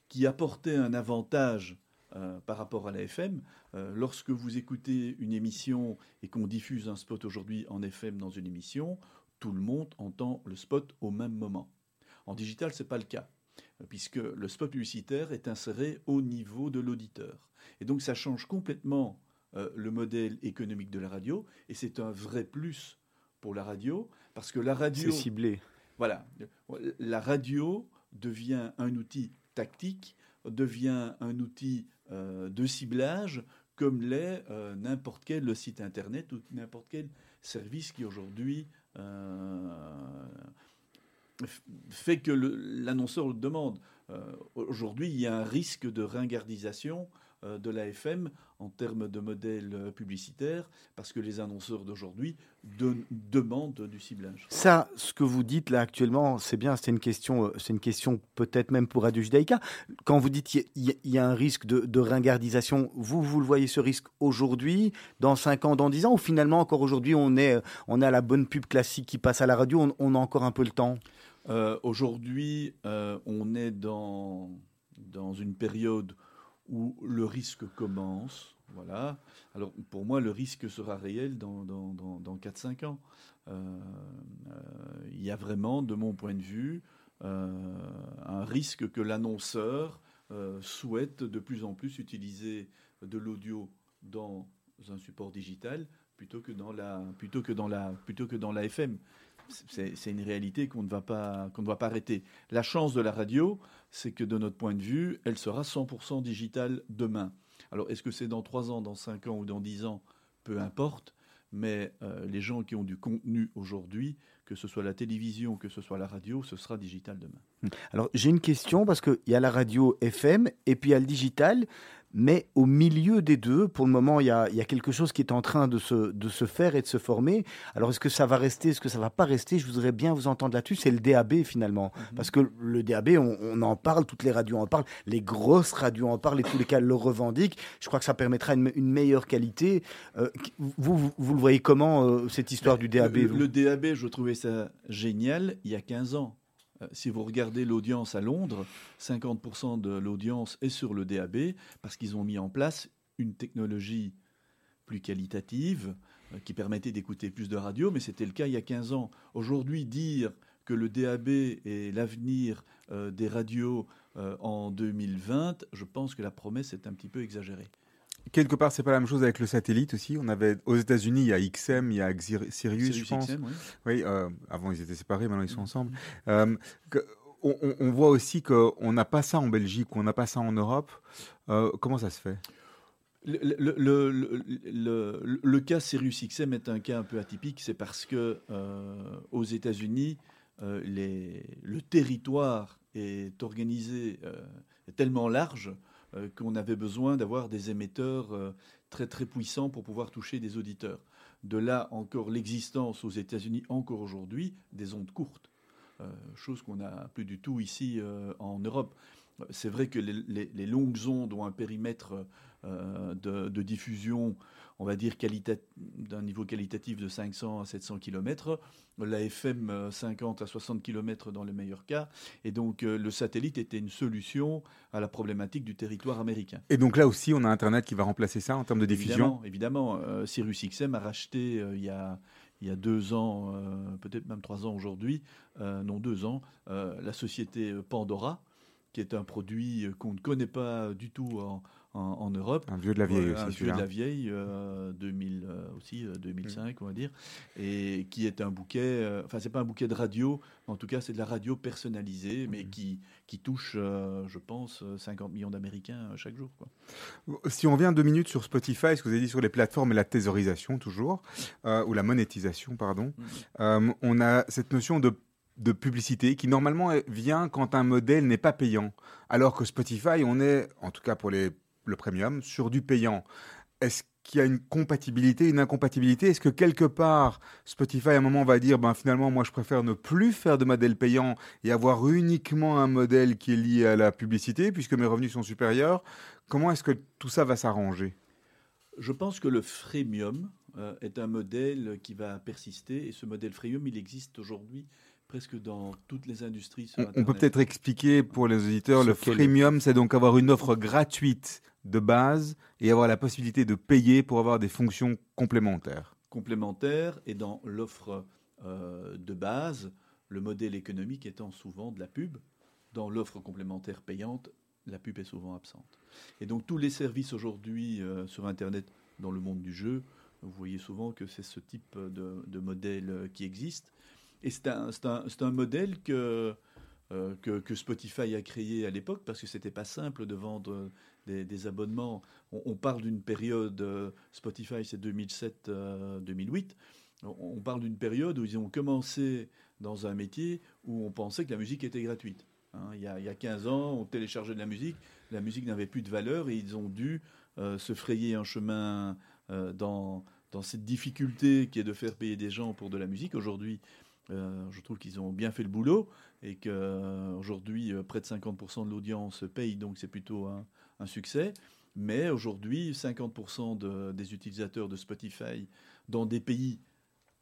Speaker 4: qui apportait un avantage euh, par rapport à la FM. Euh, lorsque vous écoutez une émission et qu'on diffuse un spot aujourd'hui en FM dans une émission, tout le monde entend le spot au même moment. En digital, ce n'est pas le cas, puisque le spot publicitaire est inséré au niveau de l'auditeur. Et donc ça change complètement euh, le modèle économique de la radio, et c'est un vrai plus pour la radio, parce que la radio...
Speaker 1: C'est ciblé.
Speaker 4: Voilà, la radio devient un outil tactique, devient un outil euh, de ciblage, comme l'est euh, n'importe quel site internet ou n'importe quel service qui aujourd'hui fait que l'annonceur le demande. aujourd'hui, il y a un risque de ringardisation euh, de l'AFM en termes de modèle euh, publicitaire, parce que les annonceurs d'aujourd'hui demandent du ciblage.
Speaker 1: Ça, ce que vous dites là actuellement, c'est bien, c'est une question, euh, c'est une question peut-être même pour Radio Judaïka. Quand vous dites qu'il y, a un risque de, ringardisation, vous, vous le voyez ce risque aujourd'hui, dans 5 ans, dans 10 ans, ou finalement encore aujourd'hui, on est, on est à la bonne pub classique qui passe à la radio, on, a encore un peu le temps?
Speaker 4: Aujourd'hui, on est dans, dans une période où le risque commence. Voilà. Alors pour moi, le risque sera réel dans, dans, dans, 4-5 ans. Euh, euh, il y a vraiment, de mon point de vue, euh, un risque que l'annonceur souhaite de plus en plus utiliser de l'audio dans un support digital plutôt que dans la, plutôt que dans la, plutôt que dans la FM c'est une réalité qu'on ne qu'on ne va pas arrêter. La chance de la radio, c'est que de notre point de vue, elle sera 100% digitale demain. Alors est-ce que c'est dans 3 ans, dans 5 ans ou dans 10 ans? Peu importe. Mais euh, les gens qui ont du contenu aujourd'hui, que ce soit la télévision, que ce soit la radio, ce sera digital demain.
Speaker 1: Alors j'ai une question parce qu'il y a la radio FM et puis il y a le digital. Mais au milieu des deux, pour le moment, il y a, quelque chose qui est en train de se, de se faire et de se former. Alors, est-ce que ça va rester, est-ce que ça va pas rester? Je voudrais bien vous entendre là-dessus. C'est le DAB finalement. Mhm. Parce que le DAB, on, en parle, toutes les radios en parlent, les grosses radios en parlent et tous les cas le revendiquent. Je crois que ça permettra une, meilleure qualité. Euh, vous, vous, le voyez comment, euh, cette histoire du DAB
Speaker 4: le, le DAB, je trouvais ça génial il y a 15 ans. Euh, si vous regardez l'audience à Londres, 50% de l'audience est sur le DAB parce qu'ils ont mis en place une technologie plus qualitative euh, qui permettait d'écouter plus de radio, mais c'était le cas il y a 15 ans. Aujourd'hui, dire que le DAB est l'avenir euh, des radios en 2020, je pense que la promesse est un petit peu exagérée.
Speaker 5: Quelque part, c'est pas la même chose avec le satellite aussi. On avait aux États-Unis, il y a XM, il y a Sirius, je pense.
Speaker 4: XM, oui.
Speaker 5: oui euh, avant ils étaient séparés, maintenant ils sont ensemble. Euh, on, voit aussi qu'on n'a pas ça en Belgique, on n'a pas ça en Europe. Euh, comment ça se fait?
Speaker 4: Le, le, le, cas Sirius XM est un cas un peu atypique, c'est parce que aux États-Unis, le territoire est organisé est tellement large qu'on avait besoin d'avoir des émetteurs euh, très très puissants pour pouvoir toucher des auditeurs. De là encore l'existence aux États-Unis, encore aujourd'hui, des ondes courtes, euh, chose qu'on n'a plus du tout ici en Europe. C'est vrai que les, longues ondes ont un périmètre de, diffusion on va dire, d'un niveau qualitatif de 500 à 700 km, la FM 50 à 60 km dans le meilleur cas, et donc euh, le satellite était une solution à la problématique du territoire américain.
Speaker 5: Et donc là aussi, on a Internet qui va remplacer ça en termes de diffusion?
Speaker 4: Évidemment, évidemment. Euh, Sirius XM a racheté euh, il y a il y a deux ans, peut-être même trois ans aujourd'hui, non deux ans, la société Pandora, qui est un produit qu'on ne connaît pas du tout en, en, Europe.
Speaker 5: Un vieux de la vieille aussi.
Speaker 4: Un vieux de la vieille, 2000 euh, euh, aussi, 2005 euh, on va dire, et qui est un bouquet. enfin, c'est pas un bouquet de radio, en tout cas, c'est de la radio personnalisée, mais mhm. qui qui touche, je pense, 50 millions d'Américains chaque jour. Quoi.
Speaker 5: Si on revient deux minutes sur Spotify, ce que vous avez dit sur les plateformes et la thésaurisation toujours, ou la monétisation, pardon, mhm. on a cette notion de de publicité qui normalement vient quand un modèle n'est pas payant. Alors que Spotify, on est, en tout cas pour les le premium, sur du payant. Est-ce qu'il y a une compatibilité, une incompatibilité? Est-ce que quelque part, Spotify à un moment va dire, ben finalement, moi je préfère ne plus faire de modèle payant et avoir uniquement un modèle qui est lié à la publicité, puisque mes revenus sont supérieurs? Comment est-ce que tout ça va s'arranger?
Speaker 4: Je pense que le freemium euh, est un modèle qui va persister, et ce modèle freemium, il existe aujourd'hui presque dans toutes les industries.
Speaker 5: on, peut peut-être expliquer pour les auditeurs, le freemium, c'est donc avoir une offre gratuite de base et avoir la possibilité de payer pour avoir des fonctions complémentaires.
Speaker 4: Complémentaires, et dans l'offre euh, de base, le modèle économique étant souvent de la pub. Dans l'offre complémentaire payante, la pub est souvent absente. Et donc tous les services aujourd'hui euh, sur Internet dans le monde du jeu, vous voyez souvent que c'est ce type de, modèle qui existe. Et c'est un, un, un, modèle que, que, que, Spotify a créé à l'époque parce que c'était pas simple de vendre des, abonnements. On, parle d'une période, euh, Spotify c'est 2007-2008, euh, on, parle d'une période où ils ont commencé dans un métier où on pensait que la musique était gratuite. Hein. il, y a, il, y a, 15 ans, on téléchargeait de la musique, la musique n'avait plus de valeur et ils ont dû euh, se frayer un chemin dans, dans cette difficulté qui est de faire payer des gens pour de la musique. Aujourd'hui, je trouve qu'ils ont bien fait le boulot et qu'aujourd'hui, près de 50% de l'audience paye, donc c'est plutôt un, succès. Mais aujourd'hui, 50% des utilisateurs de Spotify dans des pays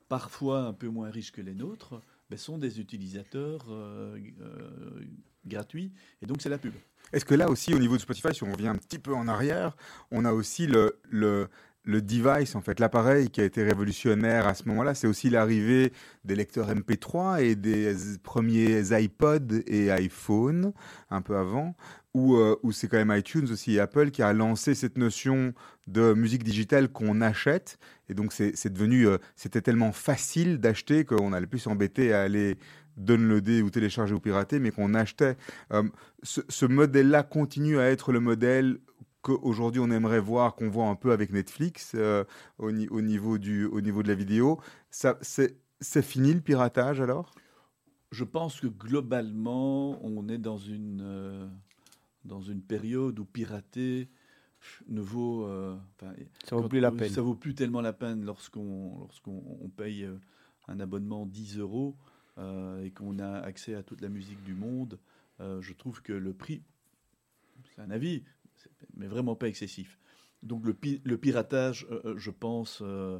Speaker 4: parfois un peu moins riches que les nôtres ben, sont des utilisateurs euh, euh, gratuits. Et donc, c'est la pub.
Speaker 5: Est-ce que là aussi, au niveau de Spotify, si on revient un petit peu en arrière, on a aussi le, le device, en fait, l'appareil qui a été révolutionnaire à ce moment-là, c'est aussi l'arrivée des lecteurs MP3 et des premiers iPod et iPhone, un peu avant, où, euh, c'est quand même iTunes aussi, Apple, qui a lancé cette notion de musique digitale qu'on achète. Et donc, c'est devenu, euh, c'était tellement facile d'acheter qu'on allait plus s'embêter à aller downloader ou télécharger ou pirater, mais qu'on achetait. Euh, ce modèle-là continue à être le modèle qu'aujourd'hui on aimerait voir, qu'on voit un peu avec Netflix euh, au, au, niveau du, au niveau de la vidéo. Ça, c'est, fini le piratage alors?
Speaker 4: Je pense que globalement, on est dans une, euh, dans une période où pirater ne vaut,
Speaker 1: euh, ça vaut plus la peine.
Speaker 4: Ça vaut plus tellement la peine lorsqu'on lorsqu'on paye un abonnement 10 euros et qu'on a accès à toute la musique du monde. je trouve que le prix, c'est un avis, mais vraiment pas excessif. Donc le, piratage, euh, euh, je pense, euh,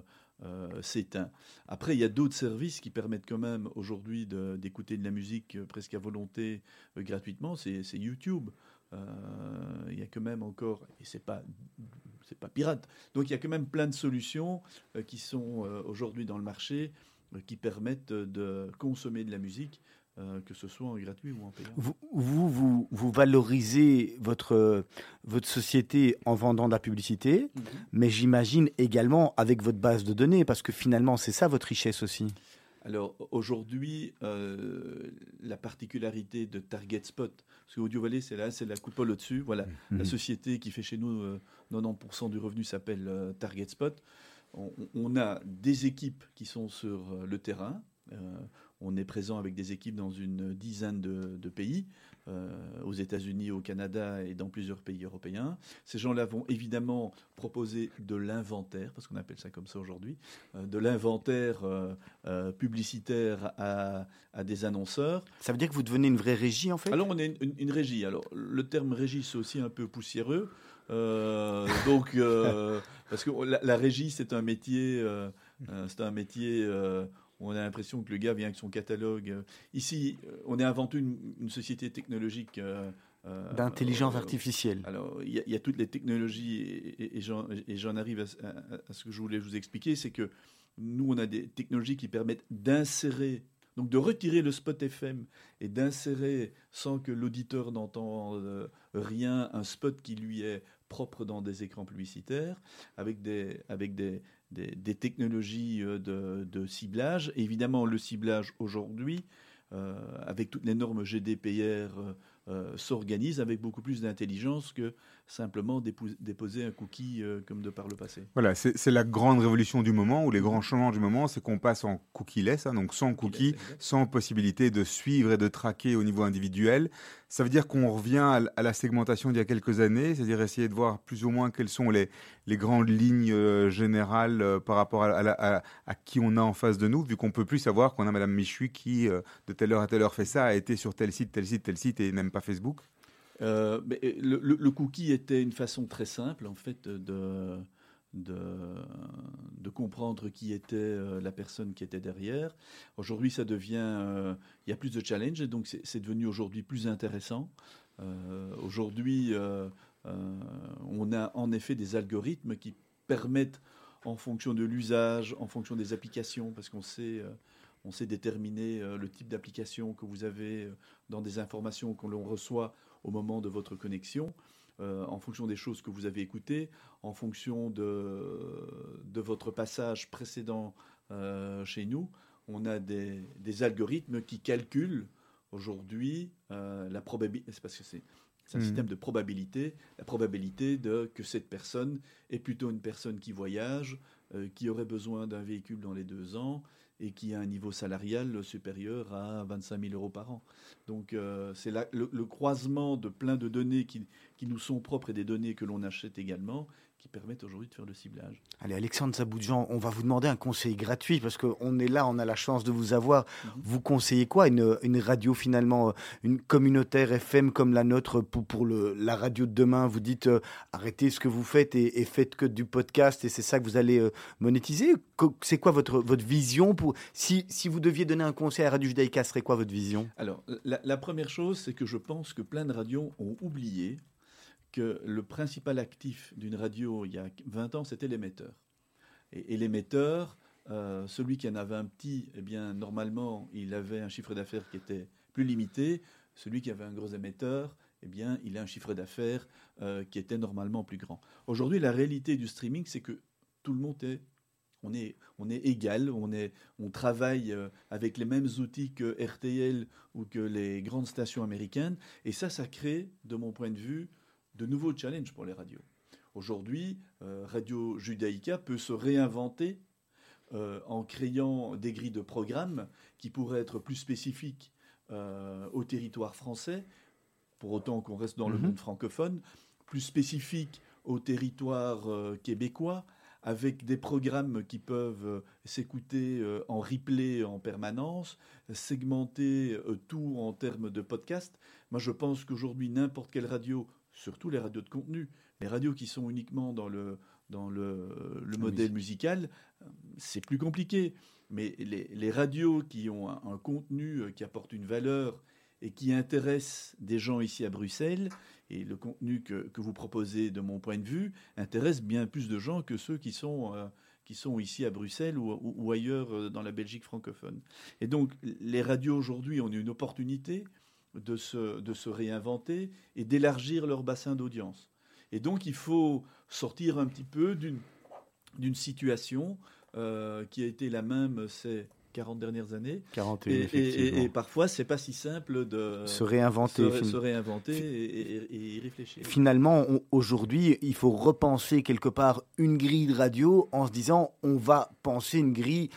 Speaker 4: s'éteint. Après, il y a d'autres services qui permettent quand même aujourd'hui d'écouter de, la musique presque à volonté gratuitement. C'est YouTube. il y a quand même encore, et c'est pas pas pirate. Donc il y a quand même plein de solutions qui sont aujourd'hui dans le marché qui permettent de consommer de la musique euh, que ce soit en gratuit ou en payant.
Speaker 1: Vous, vous, vous, valorisez votre, votre société en vendant de la publicité, mhm. mais j'imagine également avec votre base de données, parce que finalement, c'est ça votre richesse aussi.
Speaker 4: Alors aujourd'hui, euh, la particularité de Target Spot, parce que Audio Valley, c'est là, c'est la coupole au-dessus. Voilà, mhm. la société qui fait chez nous 90% euh, du revenu s'appelle Target Spot. On, on, a des équipes qui sont sur le terrain. On est présent avec des équipes dans une dizaine de, pays, euh, aux États-Unis, au Canada et dans plusieurs pays européens. Ces gens-là vont évidemment proposer de l'inventaire, parce qu'on appelle ça comme ça aujourd'hui, euh, de l'inventaire euh, publicitaire à, des annonceurs.
Speaker 1: Ça veut dire que vous devenez une vraie régie en fait?
Speaker 4: Alors on est une, régie. Alors le terme régie c'est aussi un peu poussiéreux. donc, parce que la, la régie, c'est un métier, c'est un métier on a l'impression que le gars vient avec son catalogue. Ici, euh, on est avant tout une, société technologique. Euh,
Speaker 1: euh, D'intelligence artificielle.
Speaker 4: Alors, il y, a toutes les technologies, et, j'en arrive à, ce que je voulais vous expliquer, c'est que nous, on a des technologies qui permettent d'insérer, donc de retirer le spot FM et d'insérer, sans que l'auditeur n'entende rien, un spot qui lui est propre dans des écrans publicitaires, avec des, avec des, des, technologies euh, de, ciblage. évidemment, le ciblage aujourd'hui, euh, avec toutes les normes GDPR, euh, s'organise avec beaucoup plus d'intelligence que simplement déposer un cookie euh, comme de par le passé.
Speaker 5: Voilà, c'est la grande révolution du moment, ou les grands changements du moment, c'est qu'on passe en cookie-less, hein, donc sans cookie, sans possibilité de suivre et de traquer au niveau individuel. Ça veut dire qu'on revient à, la segmentation d'il y a quelques années, c'est-à-dire essayer de voir plus ou moins quelles sont les, les grandes lignes euh, générales euh, par rapport à, à, qui on a en face de nous, vu qu'on peut plus savoir qu'on a Madame Michu qui, de telle heure à telle heure, fait ça, a été sur tel site, tel site, tel site, et n'aime pas Facebook.
Speaker 4: Euh, mais le, cookie était une façon très simple, en fait, de, de, comprendre qui était euh, la personne qui était derrière. Aujourd'hui, ça devient. Euh, il y a plus de challenge, et donc c'est devenu aujourd'hui plus intéressant. aujourd'hui, on a en effet des algorithmes qui permettent, en fonction de l'usage, en fonction des applications, parce qu'on sait on sait déterminer le type d'application que vous avez dans des informations que l'on reçoit au moment de votre connexion. en fonction des choses que vous avez écoutées, en fonction de, de votre passage précédent chez nous, on a des, des, algorithmes qui calculent aujourd'hui la probabilité. C'est parce que c'est un mmh. système de probabilité. La probabilité de que cette personne est plutôt une personne qui voyage, euh, qui aurait besoin d'un véhicule dans les deux ans et qui a un niveau salarial supérieur à 25 000 euros par an. Donc euh, c'est le, le, croisement de plein de données qui, qui nous sont propres et des données que l'on achète également qui permettent aujourd'hui de faire le ciblage.
Speaker 1: Allez, Alexandre Saboudjan, on va vous demander un conseil gratuit parce qu'on est là, on a la chance de vous avoir. Mhm. Vous conseillez quoi une, une, radio finalement, euh, une communautaire FM comme la nôtre pour, pour le, la radio de demain? Vous dites euh, arrêtez ce que vous faites et, faites que du podcast et c'est ça que vous allez euh, monétiser? C'est quoi votre, votre vision pour si, si vous deviez donner un conseil à Radio Judaïka, serait quoi votre vision?
Speaker 4: Alors, la, la première chose, c'est que je pense que plein de radios ont oublié que le principal actif d'une radio il y a 20 ans, c'était l'émetteur. Et, l'émetteur, euh, celui qui en avait un petit, eh bien, normalement, il avait un chiffre d'affaires qui était plus limité. Celui qui avait un gros émetteur, eh bien, il a un chiffre d'affaires euh, qui était normalement plus grand. Aujourd'hui, la réalité du streaming, c'est que tout le monde est on est, on est égal, on, est, on travaille euh, avec les mêmes outils que RTL ou que les grandes stations américaines. Et ça, ça crée, de mon point de vue, de nouveaux challenges pour les radios. Aujourd'hui, euh, Radio Judaïka peut se réinventer euh, en créant des grilles de programmes qui pourraient être plus spécifiques euh, au territoire français, pour autant qu'on reste dans le mhm. monde francophone, plus spécifiques au territoire québécois, avec des programmes qui peuvent s'écouter en replay en permanence, segmenter tout en termes de podcast. Moi, je pense qu'aujourd'hui, n'importe quelle radio surtout les radios de contenu. Les radios qui sont uniquement dans le, dans le, modèle musical, c'est plus compliqué. Mais les, radios qui ont un, contenu euh, qui apporte une valeur et qui intéresse des gens ici à Bruxelles, et le contenu que, vous proposez, de mon point de vue, intéresse bien plus de gens que ceux qui sont, euh, qui sont ici à Bruxelles ou, ou, ailleurs euh, dans la Belgique francophone. Et donc, les radios aujourd'hui ont une opportunité de se, de se réinventer et d'élargir leur bassin d'audience. Et donc il faut sortir un petit peu d'une situation euh, qui a été la même ces 40 dernières années.
Speaker 1: 41,
Speaker 4: et, et, et, parfois, c'est pas si simple de
Speaker 1: se réinventer,
Speaker 4: se, réinventer et, y réfléchir.
Speaker 1: Finalement, aujourd'hui, il faut repenser quelque part une grille de radio en se disant on va penser une grille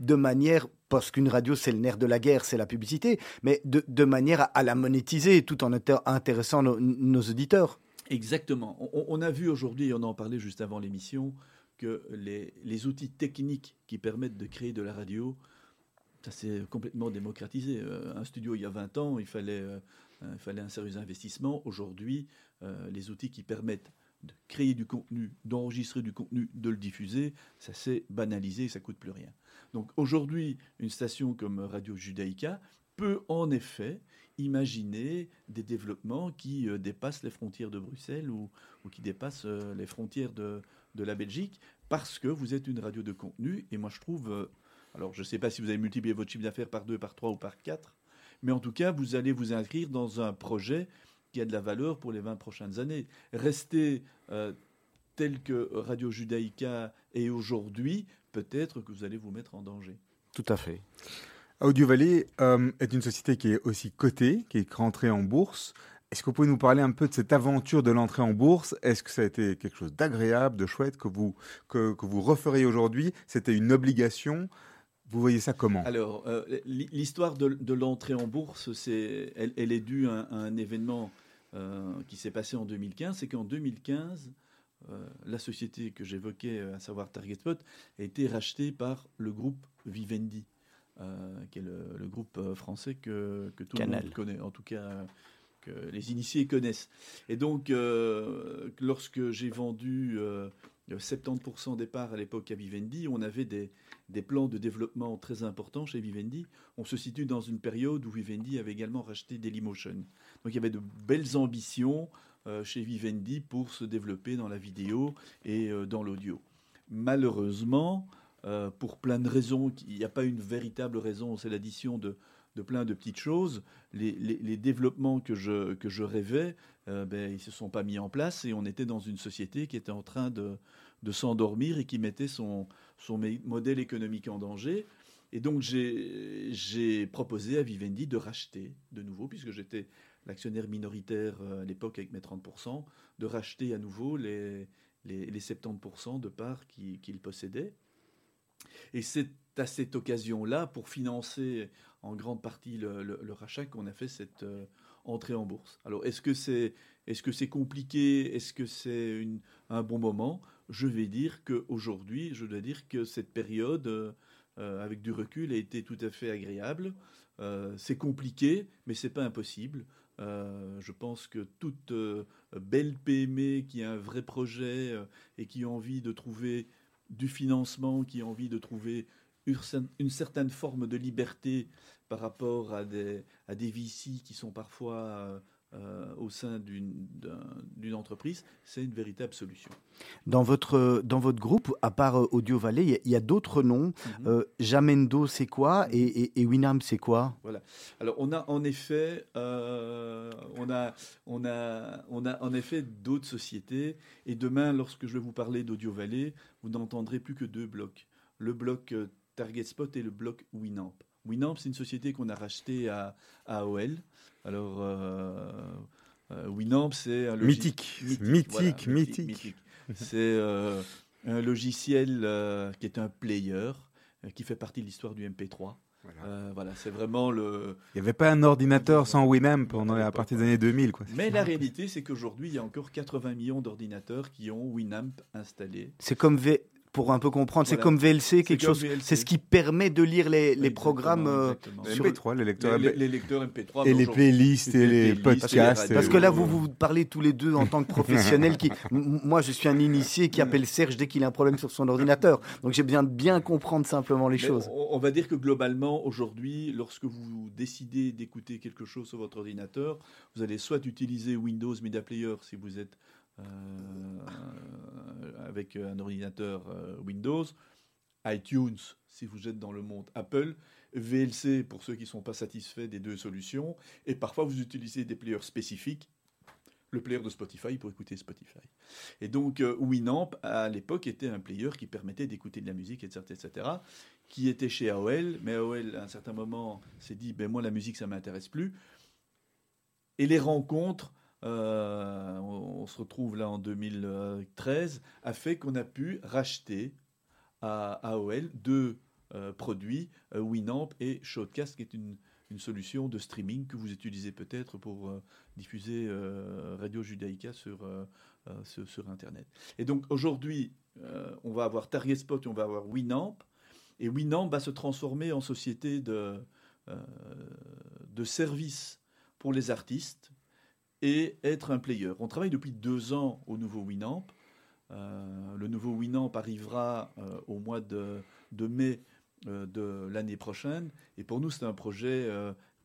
Speaker 1: de manière parce qu'une radio, c'est le nerf de la guerre, c'est la publicité, mais de, manière à, la monétiser tout en intéressant nos, auditeurs.
Speaker 4: Exactement. On, a vu aujourd'hui, on en parlait juste avant l'émission, que les, outils techniques qui permettent de créer de la radio, ça s'est complètement démocratisé. Euh, un studio, il y a 20 ans, il fallait, euh, il fallait un sérieux investissement. Aujourd'hui, euh, les outils qui permettent de créer du contenu, d'enregistrer du contenu, de le diffuser, ça s'est banalisé, ça coûte plus rien. Donc aujourd'hui, une station comme Radio Judaïka peut en effet imaginer des développements qui euh, dépassent les frontières de Bruxelles ou, qui dépassent euh, les frontières de, la Belgique, parce que vous êtes une radio de contenu. Et moi, je trouve, euh, alors je ne sais pas si vous avez multiplié votre chiffre d'affaires par deux, par trois ou par quatre, mais en tout cas, vous allez vous inscrire dans un projet qui a de la valeur pour les 20 prochaines années. Rester tel que Radio Judaïka est aujourd'hui, peut-être que vous allez vous mettre en danger.
Speaker 1: Tout à fait.
Speaker 5: Audio Valley euh, est une société qui est aussi cotée, qui est rentrée en bourse. Est-ce que vous pouvez nous parler un peu de cette aventure de l'entrée en bourse? Est-ce que ça a été quelque chose d'agréable, de chouette, que vous, que, que vous referiez aujourd'hui? C'était une obligation? Vous voyez ça comment?
Speaker 4: Alors, euh, l'histoire de, l'entrée en bourse, c'est, elle, est due à, un événement euh, qui s'est passé en 2015. C'est qu'en 2015, euh, la société que j'évoquais, à savoir TargetSpot, a été rachetée par le groupe Vivendi, euh, qui est le, groupe français que, tout le monde connaît, en tout cas que les initiés connaissent. Et donc, lorsque j'ai vendu 70% des parts à l'époque à Vivendi, on avait des, plans de développement très importants chez Vivendi. On se situe dans une période où Vivendi avait également racheté Dailymotion. Donc il y avait de belles ambitions euh, chez Vivendi pour se développer dans la vidéo et euh, dans l'audio. Malheureusement, pour plein de raisons. Il n'y a pas une véritable raison, c'est l'addition de, plein de petites choses. Les, développements que je rêvais, ben, ils ne se sont pas mis en place et on était dans une société qui était en train de, s'endormir et qui mettait son, son modèle économique en danger. Et donc j'ai proposé à Vivendi de racheter de nouveau, puisque j'étais l'actionnaire minoritaire euh, à l'époque avec mes 30%, de racheter à nouveau les, les, les 70% de parts qu'il possédait. Et c'est à cette occasion-là, pour financer en grande partie le, rachat, qu'on a fait cette euh, entrée en bourse. Alors, est-ce que c'est est -ce c'est compliqué? Est-ce que c'est un bon moment? Je vais dire qu'aujourd'hui, je dois dire que cette période, euh, avec du recul, a été tout à fait agréable. Euh, c'est compliqué, mais c'est pas impossible. je pense que toute belle PME qui a un vrai projet et qui a envie de trouver du financement, qui a envie de trouver une certaine forme de liberté par rapport à des, à des VC qui sont parfois euh, euh, au sein d'une entreprise, c'est une véritable solution.
Speaker 1: Dans votre, dans votre groupe, à part euh, Audio Valley, il y a, d'autres noms. Mhm. Jamendo, c'est quoi mhm. et, et, Winamp, c'est quoi?
Speaker 4: Voilà. Alors, on a en effet, on a, on a, on a en effet d'autres sociétés. Et demain, lorsque je vais vous parler d'Audio Valley, vous n'entendrez plus que deux blocs. Le bloc Target Spot et le bloc Winamp. Winamp, c'est une société qu'on a rachetée à, AOL. Alors, euh, euh, Winamp, c'est un
Speaker 5: mythique. Mythique, mythique,
Speaker 4: C'est euh, un logiciel qui est un player, qui fait partie de l'histoire du MP3. Voilà, c'est vraiment le.
Speaker 5: Il n'y avait pas un ordinateur sans Winamp pendant à partir des années 2000. Quoi.
Speaker 4: Mais la réalité, c'est qu'aujourd'hui, il y a encore 80 millions d'ordinateurs qui ont Winamp installé.
Speaker 1: C'est comme v pour un peu comprendre. C'est comme VLC, quelque chose. C'est ce qui permet de lire les, les programmes euh,
Speaker 5: sur MP3, les lecteurs,
Speaker 4: les, lecteurs MP3
Speaker 5: et les playlists et, les podcasts.
Speaker 1: Parce que là, vous vous parlez tous les deux en tant que professionnels. Qui, moi, je suis un initié qui appelle Serge dès qu'il a un problème sur son ordinateur. Donc, j'ai besoin de bien comprendre simplement les choses.
Speaker 4: On, va dire que globalement, aujourd'hui, lorsque vous décidez d'écouter quelque chose sur votre ordinateur, vous allez soit utiliser Windows Media Player si vous êtes avec un ordinateur euh, Windows, iTunes si vous êtes dans le monde Apple, VLC pour ceux qui ne sont pas satisfaits des deux solutions, et parfois vous utilisez des players spécifiques, le player de Spotify pour écouter Spotify. Et donc euh, Winamp à l'époque était un player qui permettait d'écouter de la musique, etc., etc., qui était chez AOL, mais AOL à un certain moment s'est dit, ben moi la musique ça m'intéresse plus. Et les rencontres euh, on, se retrouve là en 2013, a fait qu'on a pu racheter à AOL deux euh, produits, euh, Winamp et Shotcast, qui est une, solution de streaming que vous utilisez peut-être pour diffuser Radio Judaïka sur, sur, Internet. Et donc aujourd'hui, on va avoir Target Spot et on va avoir Winamp. Et Winamp va se transformer en société de, de services pour les artistes et être un player. On travaille depuis deux ans au nouveau Winamp. Euh, le nouveau Winamp arrivera euh, au mois de, mai euh, de l'année prochaine. Et pour nous, c'est un projet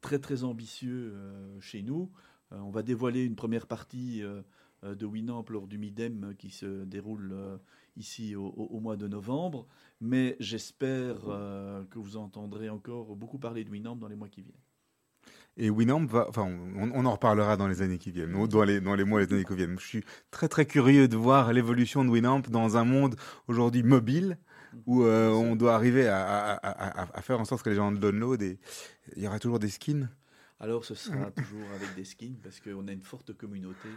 Speaker 4: très très ambitieux chez nous. on va dévoiler une première partie de Winamp lors du Midem qui se déroule ici au, mois de novembre. Mais j'espère que vous entendrez encore beaucoup parler de Winamp dans les mois qui viennent.
Speaker 5: Et Winamp va, enfin, on, en reparlera dans les années qui viennent, dans les, dans les mois et les années qui viennent. Je suis très très curieux de voir l'évolution de Winamp dans un monde aujourd'hui mobile où euh, on doit arriver à, à, faire en sorte que les gens download et il y aura toujours des skins.
Speaker 4: Alors ce sera toujours avec des skins parce qu'on a une forte communauté.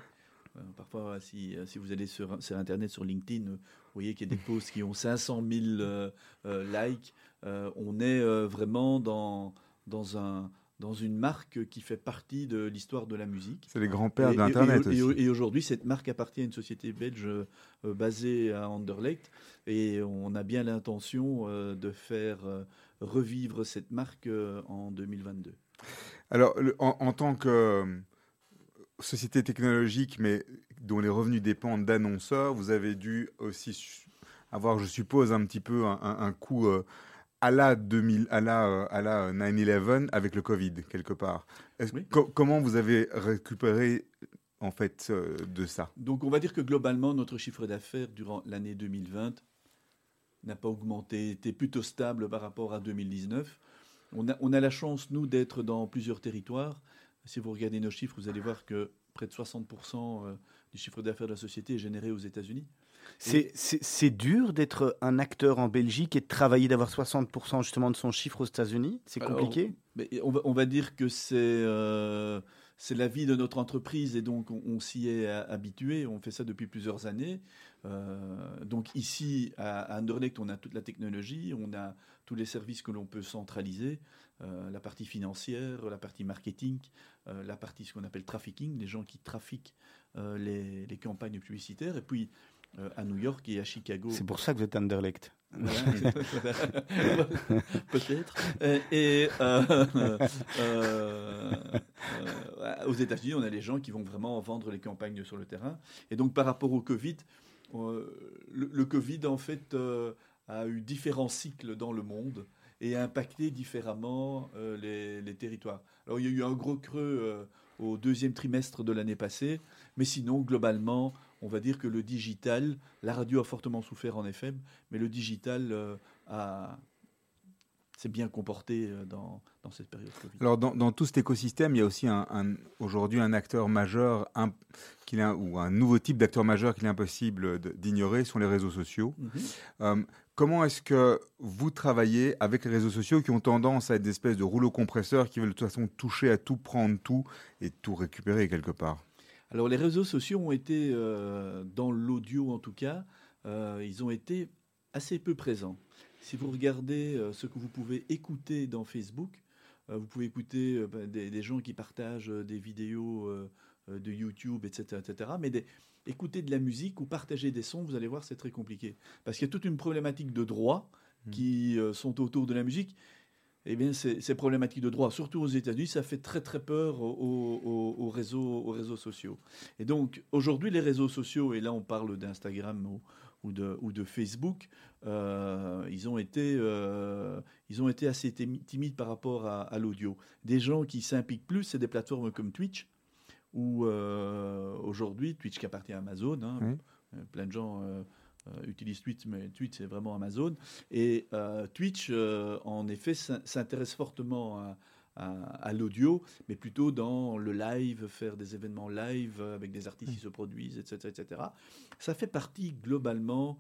Speaker 4: Euh, parfois, si, si, vous allez sur, sur, Internet, sur LinkedIn, vous voyez qu'il y a des posts qui ont 500 000 euh, likes. on est vraiment dans, dans un dans une marque qui fait partie de l'histoire de la musique.
Speaker 5: C'est les grands-pères d'Internet
Speaker 4: aussi. Et, aujourd'hui, cette marque appartient à une société belge euh, basée à Anderlecht. Et on a bien l'intention euh, de faire euh, revivre cette marque en 2022.
Speaker 5: Alors, en, tant que société technologique, mais dont les revenus dépendent d'annonceurs, vous avez dû aussi avoir, je suppose, un petit peu un, un coût à la 2000, à la, à la 9/11 avec le Covid quelque part. comment vous avez récupéré en fait euh, de ça?
Speaker 4: Donc on va dire que globalement notre chiffre d'affaires durant l'année 2020 n'a pas augmenté, était plutôt stable par rapport à 2019. On a, on a la chance, nous, d'être dans plusieurs territoires. Si vous regardez nos chiffres, vous allez voir que près de 60% du chiffre d'affaires de la société est généré aux États-Unis.
Speaker 1: C'est dur d'être un acteur en Belgique et de travailler, d'avoir 60% justement de son chiffre aux États-Unis? C'est compliqué?
Speaker 4: on va, on va, dire que c'est euh, c'est la vie de notre entreprise et donc on, s'y est habitué. On fait ça depuis plusieurs années. Euh, donc ici, à, Anderlecht, on a toute la technologie, on a tous les services que l'on peut centraliser, euh, la partie financière, la partie marketing, la partie ce qu'on appelle trafficking, les gens qui trafiquent les, les, campagnes publicitaires, et puis à New York et à Chicago.
Speaker 1: C'est pour ça que vous êtes Anderlecht.
Speaker 4: Peut-être. Et, euh, euh, aux États-Unis, on a les gens qui vont vraiment vendre les campagnes sur le terrain. Et donc, par rapport au Covid, le, Covid, en fait, a eu différents cycles dans le monde et a impacté différemment les, les, territoires. Alors, il y a eu un gros creux au deuxième trimestre de l'année passée, mais sinon, globalement, on va dire que le digital, la radio a fortement souffert en FM, mais le digital euh, a s'est bien comporté euh, dans, cette période Covid.
Speaker 5: Alors dans, tout cet écosystème, il y a aussi un, aujourd'hui un acteur majeur un, ou un nouveau type d'acteur majeur qu'il est impossible d'ignorer sont les réseaux sociaux. Mhm. Euh, comment est-ce que vous travaillez avec les réseaux sociaux qui ont tendance à être des espèces de rouleaux compresseurs qui veulent de toute façon toucher à tout, prendre tout et tout récupérer quelque part?
Speaker 4: Alors les réseaux sociaux ont été, euh, dans l'audio en tout cas, euh, ils ont été assez peu présents. Si vous regardez euh, ce que vous pouvez écouter dans Facebook, vous pouvez écouter ben, des, gens qui partagent des vidéos de YouTube, etc. etc. mais écouter de la musique ou partager des sons, vous allez voir, c'est très compliqué. Parce qu'il y a toute une problématique de droits mmh. qui sont autour de la musique eh bien, ces, problématiques de droit, surtout aux États-Unis, ça fait très très peur aux, réseaux, aux réseaux sociaux. Et donc, aujourd'hui, les réseaux sociaux, et là on parle d'Instagram ou, de, ou de Facebook, euh, ils, ont été, euh, ils ont été assez timides par rapport à, l'audio. Des gens qui s'impliquent plus, c'est des plateformes comme Twitch, où euh, aujourd'hui, Twitch qui appartient à Amazon, hein, plein de gens utilise Twitch, mais Twitch c'est vraiment Amazon. Et euh, Twitch, euh, en effet, s'intéresse fortement à, l'audio, mais plutôt dans le live, faire des événements live avec des artistes qui se produisent, etc., etc. Ça fait partie globalement,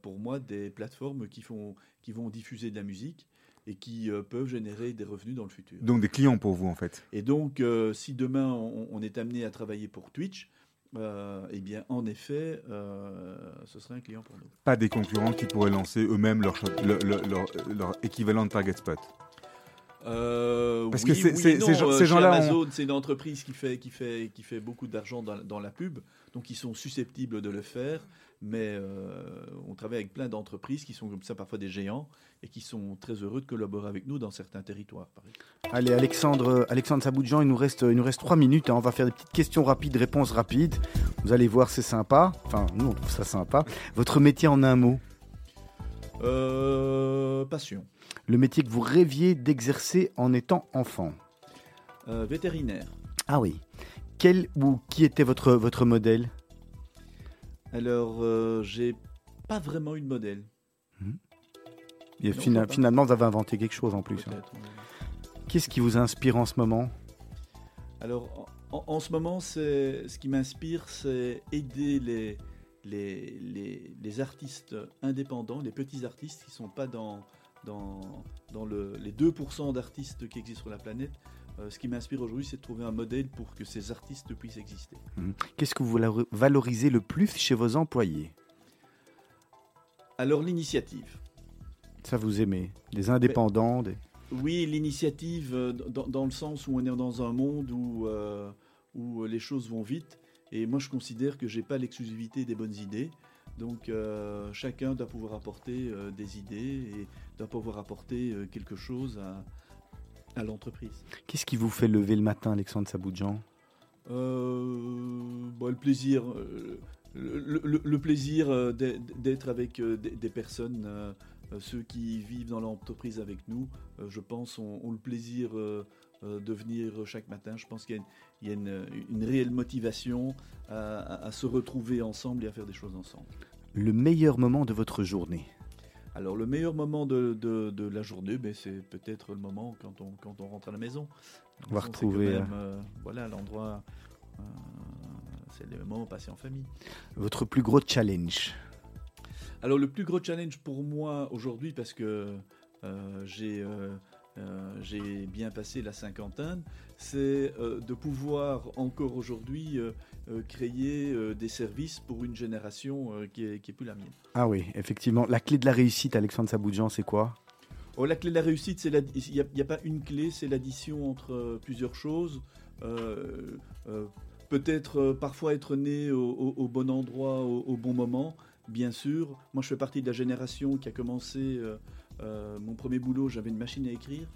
Speaker 4: pour moi, des plateformes qui, font, qui vont diffuser de la musique et qui peuvent générer des revenus dans le futur.
Speaker 5: Donc des clients pour vous en fait.
Speaker 4: Et donc si demain on, est amené à travailler pour Twitch, euh, eh bien, en effet, euh, ce serait un client pour nous.
Speaker 5: Pas des concurrents qui pourraient lancer eux-mêmes leur, leur, équivalent de Target Spot
Speaker 4: euh, Parce que ces, gens-là. Amazon, c'est une entreprise qui fait, qui fait, qui fait beaucoup d'argent dans, dans, la pub, donc ils sont susceptibles de le faire mais euh, on travaille avec plein d'entreprises qui sont comme ça parfois des géants et qui sont très heureux de collaborer avec nous dans certains territoires.
Speaker 1: Allez, Alexandre, Alexandre Saboudjan, il nous reste, il nous reste trois minutes. Hein. on va faire des petites questions rapides, réponses rapides. Vous allez voir, c'est sympa. Enfin, nous, on trouve ça sympa. Votre métier en un mot?
Speaker 4: Euh, Passion.
Speaker 1: Le métier que vous rêviez d'exercer en étant enfant?
Speaker 4: Euh, Vétérinaire.
Speaker 1: Ah oui. Quel ou qui était votre, votre modèle?
Speaker 4: Alors, euh, j'ai pas vraiment eu de modèle.
Speaker 1: Hmm. Et finalement, vous avez inventé quelque chose en plus. Hein. Qu'est-ce qui vous inspire en ce moment?
Speaker 4: Alors, en, ce moment, ce qui m'inspire, c'est aider les, les, les, artistes indépendants, les petits artistes qui ne sont pas dans, dans, dans le, les 2% d'artistes qui existent sur la planète, euh, ce qui m'inspire aujourd'hui, c'est de trouver un modèle pour que ces artistes puissent exister.
Speaker 1: Mmh. Qu'est-ce que vous valorisez le plus chez vos employés?
Speaker 4: Alors l'initiative.
Speaker 1: Ça vous aimez Des indépendants
Speaker 4: Oui, l'initiative euh, dans, le sens où on est dans un monde où, euh, où les choses vont vite. Et moi, je considère que j'ai pas l'exclusivité des bonnes idées. Donc chacun doit pouvoir apporter des idées et doit pouvoir apporter quelque chose à, à l'entreprise.
Speaker 1: Qu'est-ce qui vous fait lever le matin, Alexandre Saboudjan
Speaker 4: euh, Le plaisir, euh, le, plaisir euh, d'être avec des, personnes, ceux qui vivent dans l'entreprise avec nous, je pense, ont, le plaisir de venir chaque matin. Je pense qu'il y a, une, réelle motivation à, se retrouver ensemble et à faire des choses ensemble.
Speaker 1: Le meilleur moment de votre journée?
Speaker 4: Alors le meilleur moment de, de, la journée, ben, c'est peut-être le moment quand on, quand on rentre à la maison.
Speaker 1: On va retrouver...
Speaker 4: voilà l'endroit, c'est le moment passé en famille.
Speaker 1: Votre plus gros challenge
Speaker 4: alors le plus gros challenge pour moi aujourd'hui, parce que euh, j'ai euh, euh, j'ai bien passé la cinquantaine, c'est de pouvoir encore aujourd'hui créer des services pour une génération qui, est, qui est plus la mienne.
Speaker 1: Ah oui, effectivement. La clé de la réussite, Alexandre Saboudjan, c'est quoi?
Speaker 4: Oh, La clé de la réussite, il n'y a, a, pas une clé, c'est l'addition entre plusieurs choses. Peut-être parfois être né au, bon endroit, au bon moment, bien sûr. Moi, je fais partie de la génération qui a commencé euh, euh, mon premier boulot, j'avais une machine à écrire.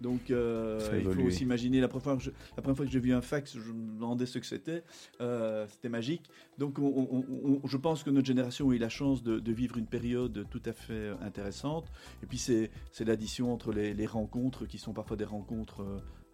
Speaker 4: Donc, euh, il faut aussi imaginer la première fois que, je, la première fois que j'ai vu un fax, je me demandais ce que c'était. c'était magique. Donc, je pense que notre génération a eu la chance de, vivre une période tout à fait intéressante. Et puis, c'est l'addition entre les, rencontres qui sont parfois des rencontres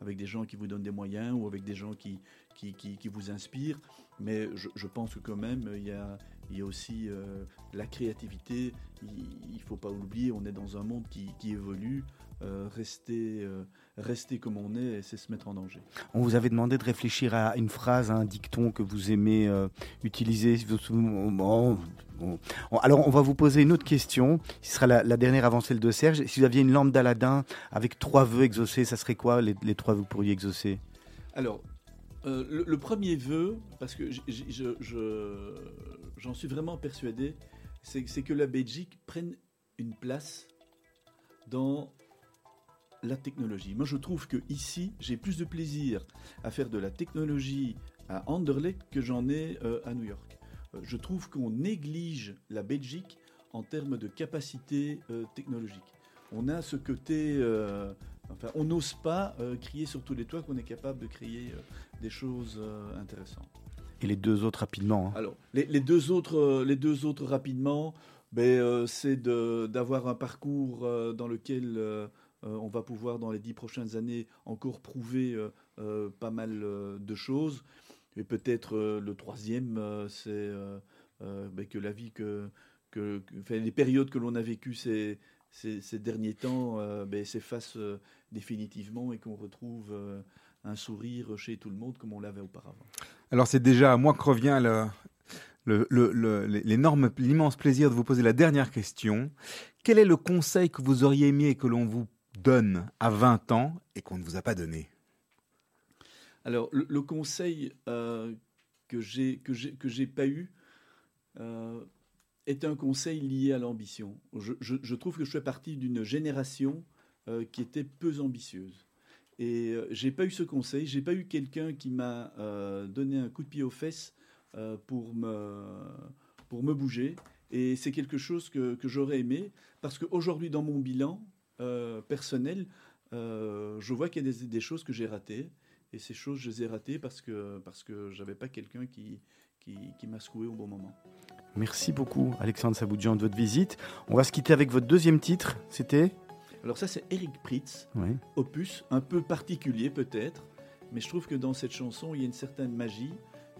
Speaker 4: avec des gens qui vous donnent des moyens ou avec des gens qui, qui, qui, vous inspirent. Mais je, je, pense que quand même, il y a, il y a aussi euh, la créativité. Il ne faut pas oublier, on est dans un monde qui, évolue. Euh, rester, euh, rester comme on est, c'est se mettre en danger.
Speaker 1: On vous avait demandé de réfléchir à une phrase, à un dicton que vous aimez utiliser. Alors, on va vous poser une autre question. Ce sera la, dernière avant celle de Serge. Si vous aviez une lampe d'Aladin avec trois vœux exaucés, ça serait quoi les, les trois vœux que vous pourriez exaucer?
Speaker 4: Alors, euh, le, premier vœu, parce que j'en suis vraiment persuadé, c'est que la Belgique prenne une place dans la technologie. Moi, je trouve que ici, j'ai plus de plaisir à faire de la technologie à Anderlecht que j'en ai euh, à New York. Euh, je trouve qu'on néglige la Belgique en termes de capacité technologique. On a ce côté Enfin, on n'ose pas euh, crier sur tous les toits qu'on est capable de créer euh, des choses euh, intéressantes.
Speaker 1: Et les deux autres rapidement
Speaker 4: hein. Alors, les, deux autres, les deux autres rapidement, ben, c'est d'avoir un parcours dans lequel on va pouvoir, dans les dix prochaines années, encore prouver pas mal de choses. Et peut-être le troisième, c'est ben, que la vie que, que, les périodes que l'on a vécues ces, derniers temps euh, ben, s'effacent euh, définitivement et qu'on retrouve euh, un sourire chez tout le monde comme on l'avait auparavant.
Speaker 5: Alors c'est déjà à moi que revient l'énorme, l'immense plaisir de vous poser la dernière question. Quel est le conseil que vous auriez aimé que l'on vous donne à 20 ans et qu'on ne vous a pas donné?
Speaker 4: Alors le, conseil que j'ai que j'ai que j'ai pas eu, est un conseil lié à l'ambition. Je, trouve que je fais partie d'une génération euh, qui était peu ambitieuse. Et euh, j'ai pas eu ce conseil, j'ai pas eu quelqu'un qui m'a euh, donné un coup de pied aux fesses pour, me, pour me bouger. Et c'est quelque chose que, que j'aurais aimé, parce qu'aujourd'hui, dans mon bilan personnel, je vois qu'il y a des, choses que j'ai ratées. Et ces choses, je les ai ratées parce que, parce que j'avais pas quelqu'un qui, qui, qui m'a secoué au bon moment.
Speaker 1: Merci beaucoup, Alexandre Saboudjian, de votre visite. On va se quitter avec votre deuxième titre. C'était?
Speaker 4: Alors, ça, c'est Eric Pritz, opus un peu particulier peut-être, mais je trouve que dans cette chanson, il y a une certaine magie,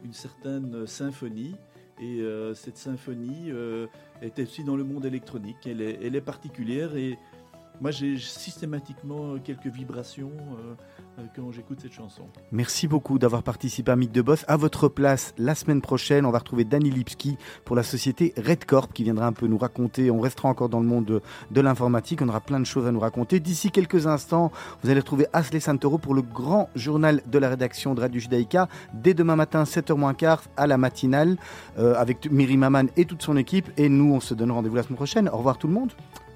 Speaker 4: une certaine euh, symphonie. Et euh, cette symphonie euh, est aussi dans le monde électronique. Elle est, elle est particulière et moi j'ai systématiquement quelques vibrations euh, quand j'écoute cette chanson.
Speaker 1: Merci beaucoup d'avoir participé à Mythe de Boss. À votre place, la semaine prochaine, on va retrouver Danny Lipski pour la société Red Corp qui viendra un peu nous raconter. On restera encore dans le monde de, l'informatique. On aura plein de choses à nous raconter. D'ici quelques instants, vous allez retrouver Asley Santoro pour le grand journal de la rédaction de Radio Judaïka dès demain matin, 7h15 à la matinale euh, avec Miri Maman et toute son équipe. Et nous, on se donne rendez-vous la semaine prochaine. Au revoir tout le monde.